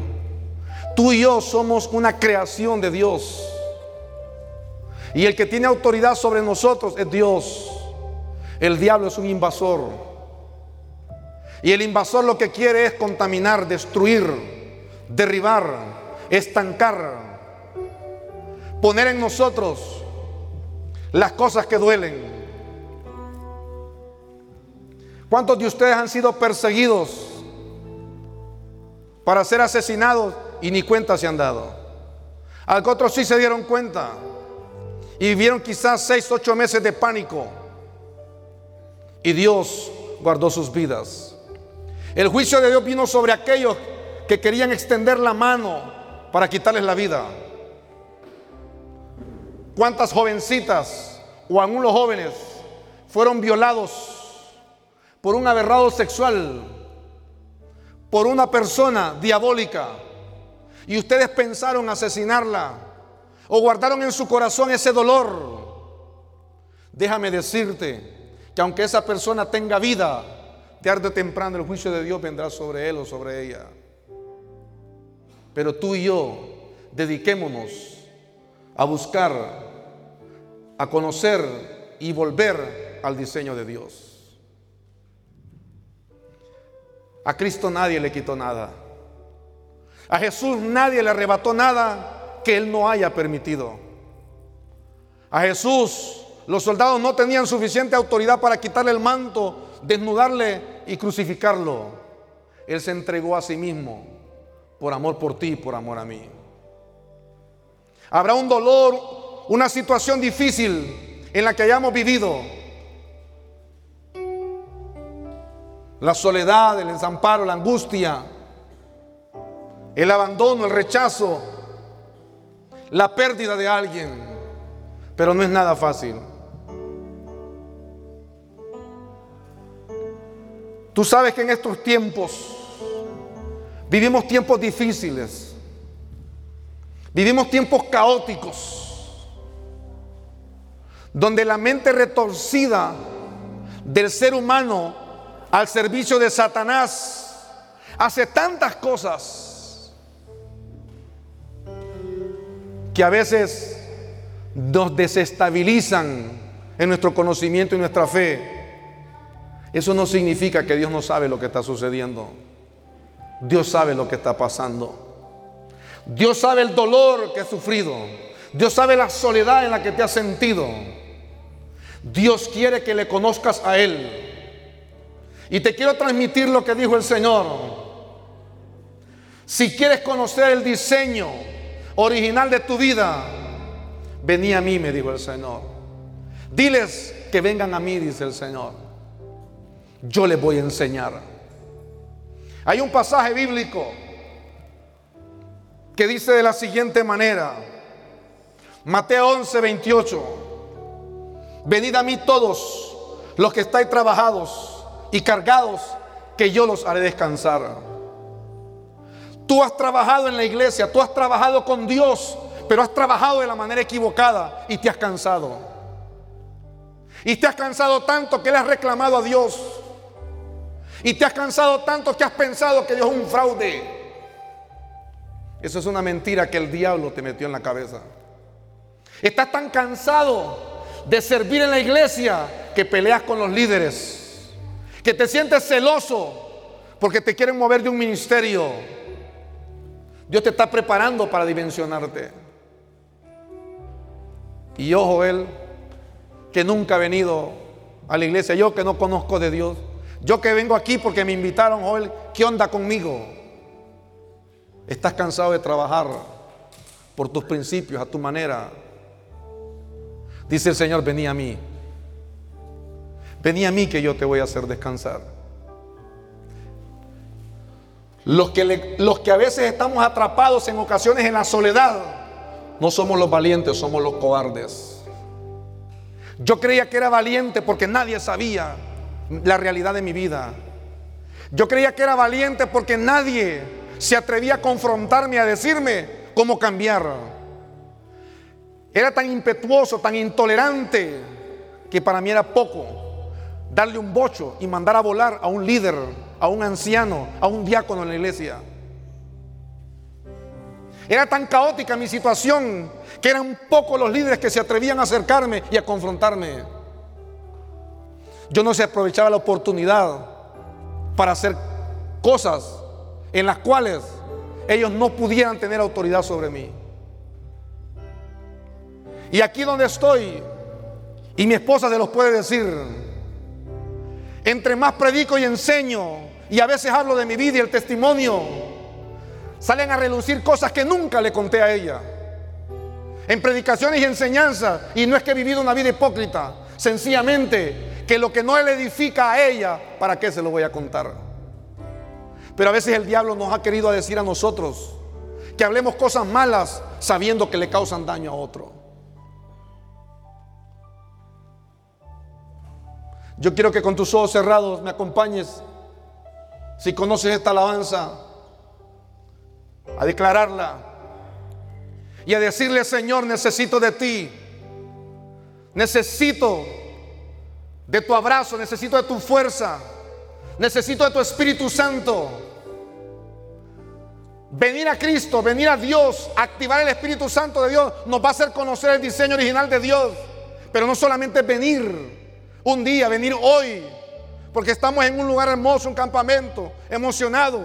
Tú y yo somos una creación de Dios. Y el que tiene autoridad sobre nosotros es Dios. El diablo es un invasor. Y el invasor lo que quiere es contaminar, destruir, derribar, estancar, poner en nosotros las cosas que duelen, ¿Cuántos de ustedes han sido perseguidos para ser asesinados y ni cuenta se han dado? Algo otros sí se dieron cuenta y vivieron quizás seis, ocho meses de pánico y Dios guardó sus vidas. El juicio de Dios vino sobre aquellos que querían extender la mano para quitarles la vida. ¿Cuántas jovencitas o aún los jóvenes fueron violados por un aberrado sexual, por una persona diabólica, y ustedes pensaron asesinarla o guardaron en su corazón ese dolor, déjame decirte que aunque esa persona tenga vida, tarde o temprano el juicio de Dios vendrá sobre él o sobre ella. Pero tú y yo dediquémonos a buscar, a conocer y volver al diseño de Dios. A Cristo nadie le quitó nada. A Jesús nadie le arrebató nada que Él no haya permitido. A Jesús los soldados no tenían suficiente autoridad para quitarle el manto, desnudarle y crucificarlo. Él se entregó a sí mismo por amor por ti y por amor a mí. Habrá un dolor, una situación difícil en la que hayamos vivido. la soledad, el desamparo, la angustia, el abandono, el rechazo, la pérdida de alguien. Pero no es nada fácil. Tú sabes que en estos tiempos vivimos tiempos difíciles, vivimos tiempos caóticos, donde la mente retorcida del ser humano al servicio de Satanás. Hace tantas cosas que a veces nos desestabilizan en nuestro conocimiento y nuestra fe. Eso no significa que Dios no sabe lo que está sucediendo. Dios sabe lo que está pasando. Dios sabe el dolor que has sufrido. Dios sabe la soledad en la que te has sentido. Dios quiere que le conozcas a Él. Y te quiero transmitir lo que dijo el Señor. Si quieres conocer el diseño original de tu vida, vení a mí, me dijo el Señor. Diles que vengan a mí, dice el Señor. Yo les voy a enseñar. Hay un pasaje bíblico que dice de la siguiente manera, Mateo 11, 28, venid a mí todos los que estáis trabajados y cargados, que yo los haré descansar. Tú has trabajado en la iglesia, tú has trabajado con Dios, pero has trabajado de la manera equivocada y te has cansado. Y te has cansado tanto que le has reclamado a Dios. Y te has cansado tanto que has pensado que Dios es un fraude. Eso es una mentira que el diablo te metió en la cabeza. Estás tan cansado de servir en la iglesia que peleas con los líderes. Que te sientes celoso porque te quieren mover de un ministerio. Dios te está preparando para dimensionarte. Y yo, Joel, que nunca he venido a la iglesia, yo que no conozco de Dios, yo que vengo aquí porque me invitaron, Joel, ¿qué onda conmigo? Estás cansado de trabajar por tus principios, a tu manera. Dice el Señor, vení a mí. Vení a mí que yo te voy a hacer descansar. Los que, los que a veces estamos atrapados en ocasiones en la soledad, no somos los valientes, somos los cobardes. Yo creía que era valiente porque nadie sabía la realidad de mi vida. Yo creía que era valiente porque nadie se atrevía a confrontarme, a decirme cómo cambiar. Era tan impetuoso, tan intolerante, que para mí era poco darle un bocho y mandar a volar a un líder, a un anciano, a un diácono en la iglesia. Era tan caótica mi situación que eran pocos los líderes que se atrevían a acercarme y a confrontarme. Yo no se aprovechaba la oportunidad para hacer cosas en las cuales ellos no pudieran tener autoridad sobre mí. Y aquí donde estoy, y mi esposa se los puede decir, entre más predico y enseño, y a veces hablo de mi vida y el testimonio, salen a relucir cosas que nunca le conté a ella. En predicaciones y enseñanzas, y no es que he vivido una vida hipócrita, sencillamente que lo que no le edifica a ella, ¿para qué se lo voy a contar? Pero a veces el diablo nos ha querido decir a nosotros que hablemos cosas malas sabiendo que le causan daño a otro. Yo quiero que con tus ojos cerrados me acompañes, si conoces esta alabanza, a declararla y a decirle, Señor, necesito de ti, necesito de tu abrazo, necesito de tu fuerza, necesito de tu Espíritu Santo. Venir a Cristo, venir a Dios, activar el Espíritu Santo de Dios, nos va a hacer conocer el diseño original de Dios. Pero no solamente venir un día, venir hoy, porque estamos en un lugar hermoso, un campamento, emocionado.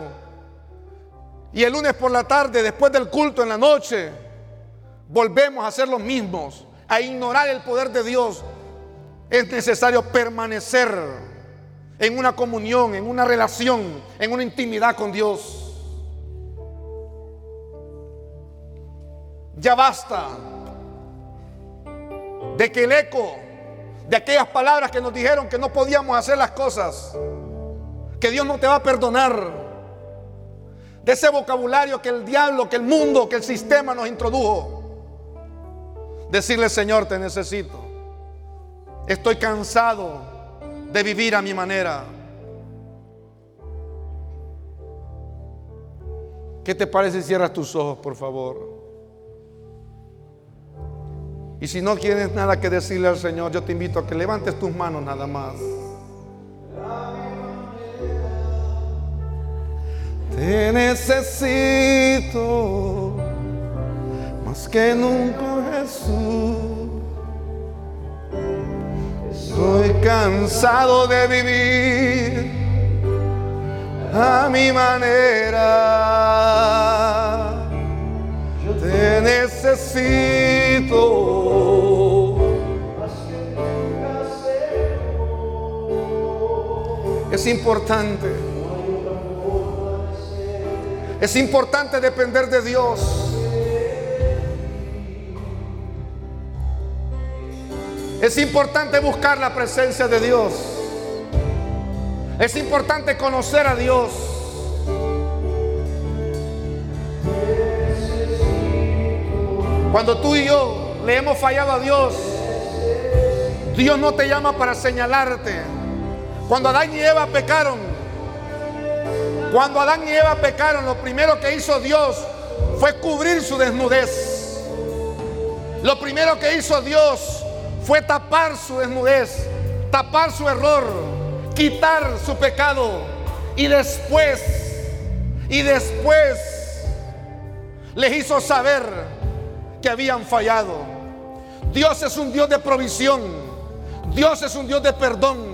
Y el lunes por la tarde, después del culto en la noche, volvemos a ser los mismos, a ignorar el poder de Dios. Es necesario permanecer en una comunión, en una relación, en una intimidad con Dios. Ya basta de que el eco de aquellas palabras que nos dijeron que no podíamos hacer las cosas, que Dios no te va a perdonar, de ese vocabulario que el diablo, que el mundo, que el sistema nos introdujo. Decirle, Señor, te necesito. Estoy cansado de vivir a mi manera. ¿Qué te parece si cierras tus ojos, por favor? Y si no tienes nada que decirle al Señor, yo te invito a que levantes tus manos nada más. Te necesito más que nunca, Jesús. Estoy cansado de vivir a mi manera. Necesito. Es importante. Es importante depender de Dios. Es importante buscar la presencia de Dios. Es importante conocer a Dios. Cuando tú y yo le hemos fallado a Dios, Dios no te llama para señalarte. Cuando Adán y Eva pecaron, cuando Adán y Eva pecaron, lo primero que hizo Dios fue cubrir su desnudez. Lo primero que hizo Dios fue tapar su desnudez, tapar su error, quitar su pecado. Y después, y después les hizo saber que habían fallado. Dios es un Dios de provisión. Dios es un Dios de perdón.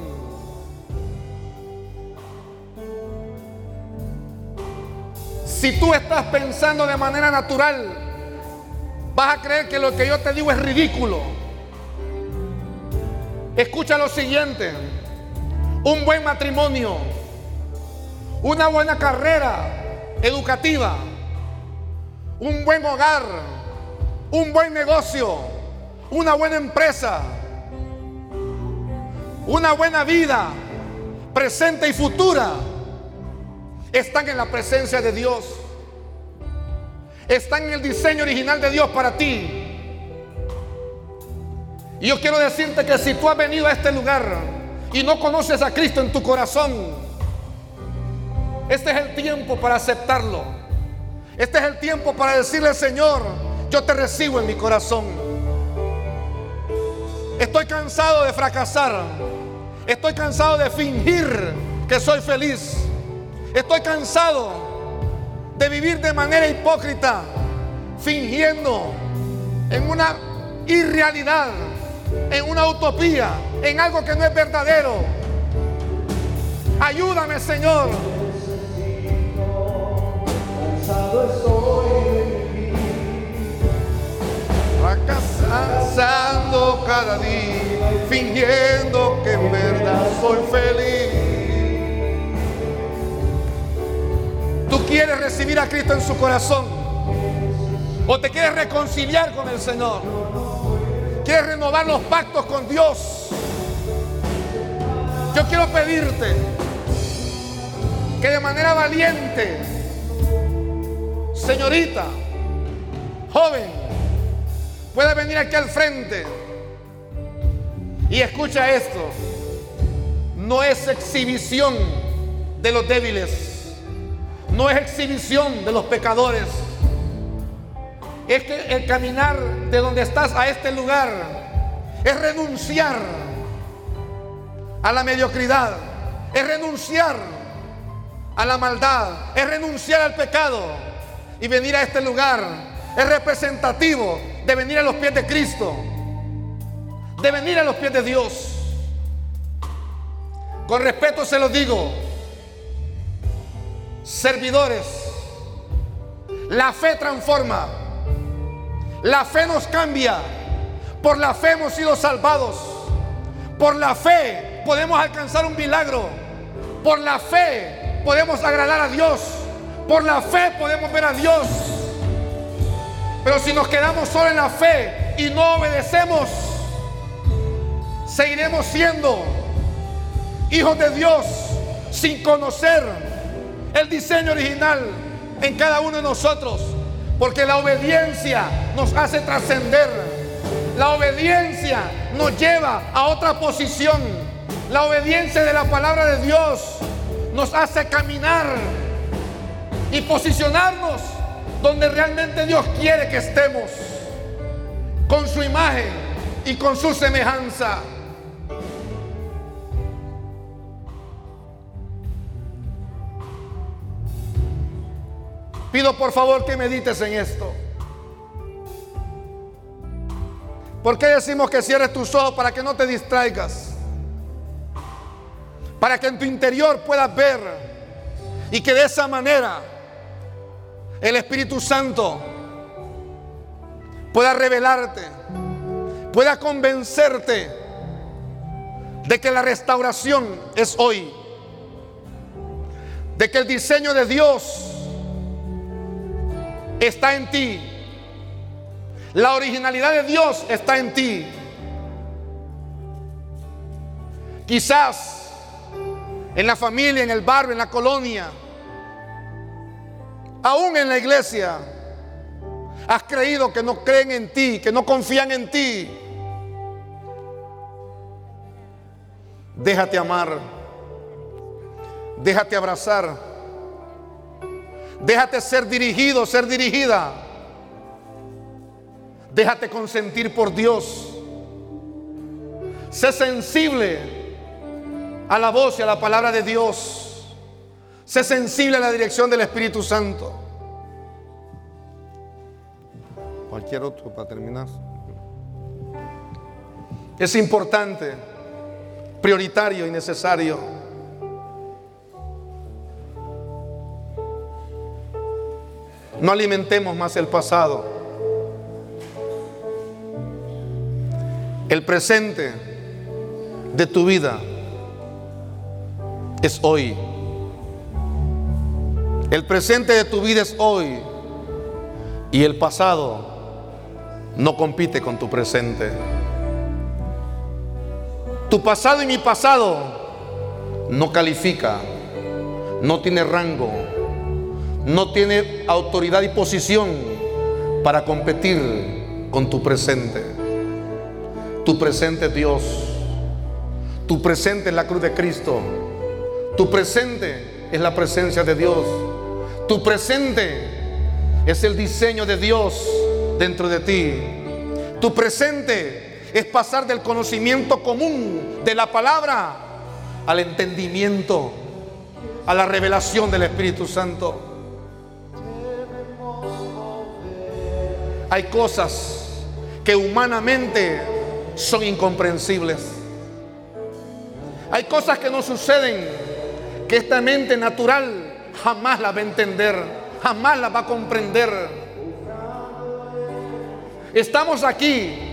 Si tú estás pensando de manera natural, vas a creer que lo que yo te digo es ridículo. Escucha lo siguiente. Un buen matrimonio, una buena carrera educativa, un buen hogar, un buen negocio, una buena empresa, una buena vida, presente y futura, están en la presencia de Dios. Están en el diseño original de Dios para ti. Y yo quiero decirte que si tú has venido a este lugar y no conoces a Cristo en tu corazón, este es el tiempo para aceptarlo. Este es el tiempo para decirle, Señor, yo te recibo en mi corazón. Estoy cansado de fracasar. Estoy cansado de fingir que soy feliz. Estoy cansado de vivir de manera hipócrita, fingiendo en una irrealidad, en una utopía, en algo que no es verdadero. Ayúdame, Señor. Fracasando cada día, fingiendo que en verdad soy feliz. Tú quieres recibir a Cristo en su corazón o te quieres reconciliar con el Señor. Quieres renovar los pactos con Dios. Yo quiero pedirte que de manera valiente, señorita, joven, pueda venir aquí al frente y escucha esto. No es exhibición de los débiles, no es exhibición de los pecadores. Es que el caminar de donde estás a este lugar es renunciar a la mediocridad, es renunciar a la maldad, es renunciar al pecado y venir a este lugar es representativo de venir a los pies de Cristo, de venir a los pies de Dios. Con respeto se lo digo, servidores, la fe transforma, la fe nos cambia, por la fe hemos sido salvados, por la fe podemos alcanzar un milagro, por la fe podemos agradar a Dios, por la fe podemos ver a Dios. Pero si nos quedamos solo en la fe y no obedecemos, seguiremos siendo hijos de Dios sin conocer el diseño original en cada uno de nosotros. Porque la obediencia nos hace trascender. La obediencia nos lleva a otra posición. La obediencia de la palabra de Dios nos hace caminar y posicionarnos donde realmente Dios quiere que estemos, con su imagen y con su semejanza. Pido por favor que medites en esto. ¿Por qué decimos que cierres tus ojos para que no te distraigas? Para que en tu interior puedas ver y que de esa manera el Espíritu Santo pueda revelarte, pueda convencerte de que la restauración es hoy, de que el diseño de Dios está en ti, la originalidad de Dios está en ti. Quizás en la familia, en el barrio, en la colonia, aún en la iglesia, has creído que no creen en ti, que no confían en ti. Déjate amar, déjate abrazar, déjate ser dirigido, ser dirigida. Déjate consentir por Dios. Sé sensible a la voz y a la palabra de Dios. Sé sensible a la dirección del Espíritu Santo. Cualquier otro para terminar. Es importante, prioritario y necesario. No alimentemos más el pasado. El presente de tu vida es hoy. El presente de tu vida es hoy. Y el pasado no compite con tu presente. Tu pasado y mi pasado no califica, no tiene rango, no tiene autoridad y posición para competir con tu presente. Tu presente es Dios. Tu presente es la cruz de Cristo. Tu presente es la presencia de Dios. Tu presente es el diseño de Dios dentro de ti. Tu presente es pasar del conocimiento común de la palabra al entendimiento, a la revelación del Espíritu Santo. Hay cosas que humanamente son incomprensibles. Hay cosas que no suceden que esta mente natural jamás la va a entender, jamás la va a comprender. Estamos aquí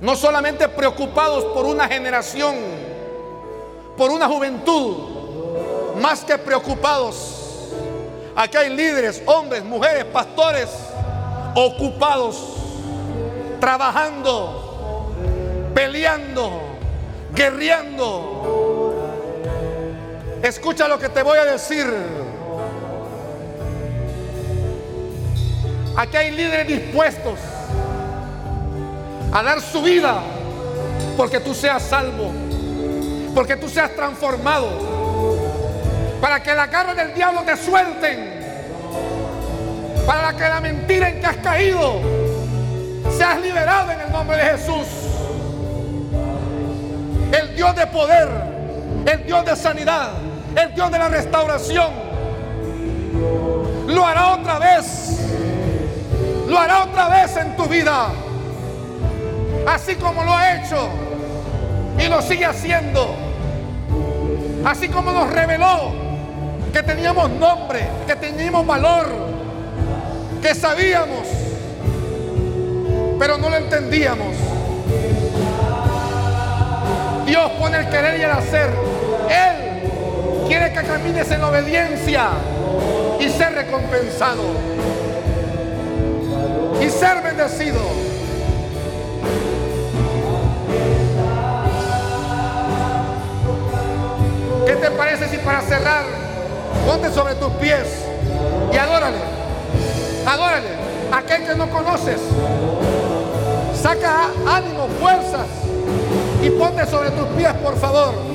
no solamente preocupados por una generación, por una juventud, más que preocupados. Aquí hay líderes, hombres, mujeres, pastores, ocupados, trabajando, peleando, guerreando. Escucha lo que te voy a decir. Aquí hay líderes dispuestos a dar su vida porque tú seas salvo, porque tú seas transformado, para que la cara del diablo te suelten, para que la mentira en que has caído seas liberado en el nombre de Jesús. El Dios de poder, el Dios de sanidad, el Dios de la restauración, lo hará otra vez, lo hará otra vez en tu vida así como lo ha hecho y lo sigue haciendo, así como nos reveló que teníamos nombre, que teníamos valor, que sabíamos, pero no lo entendíamos. Dios pone el querer y el hacer. Él quiere que camines en obediencia y ser recompensado y ser bendecido. ¿Qué te parece si para cerrar ponte sobre tus pies y adórale? Adórale. Aquel que no conoces. Saca ánimo, fuerzas y ponte sobre tus pies, por favor.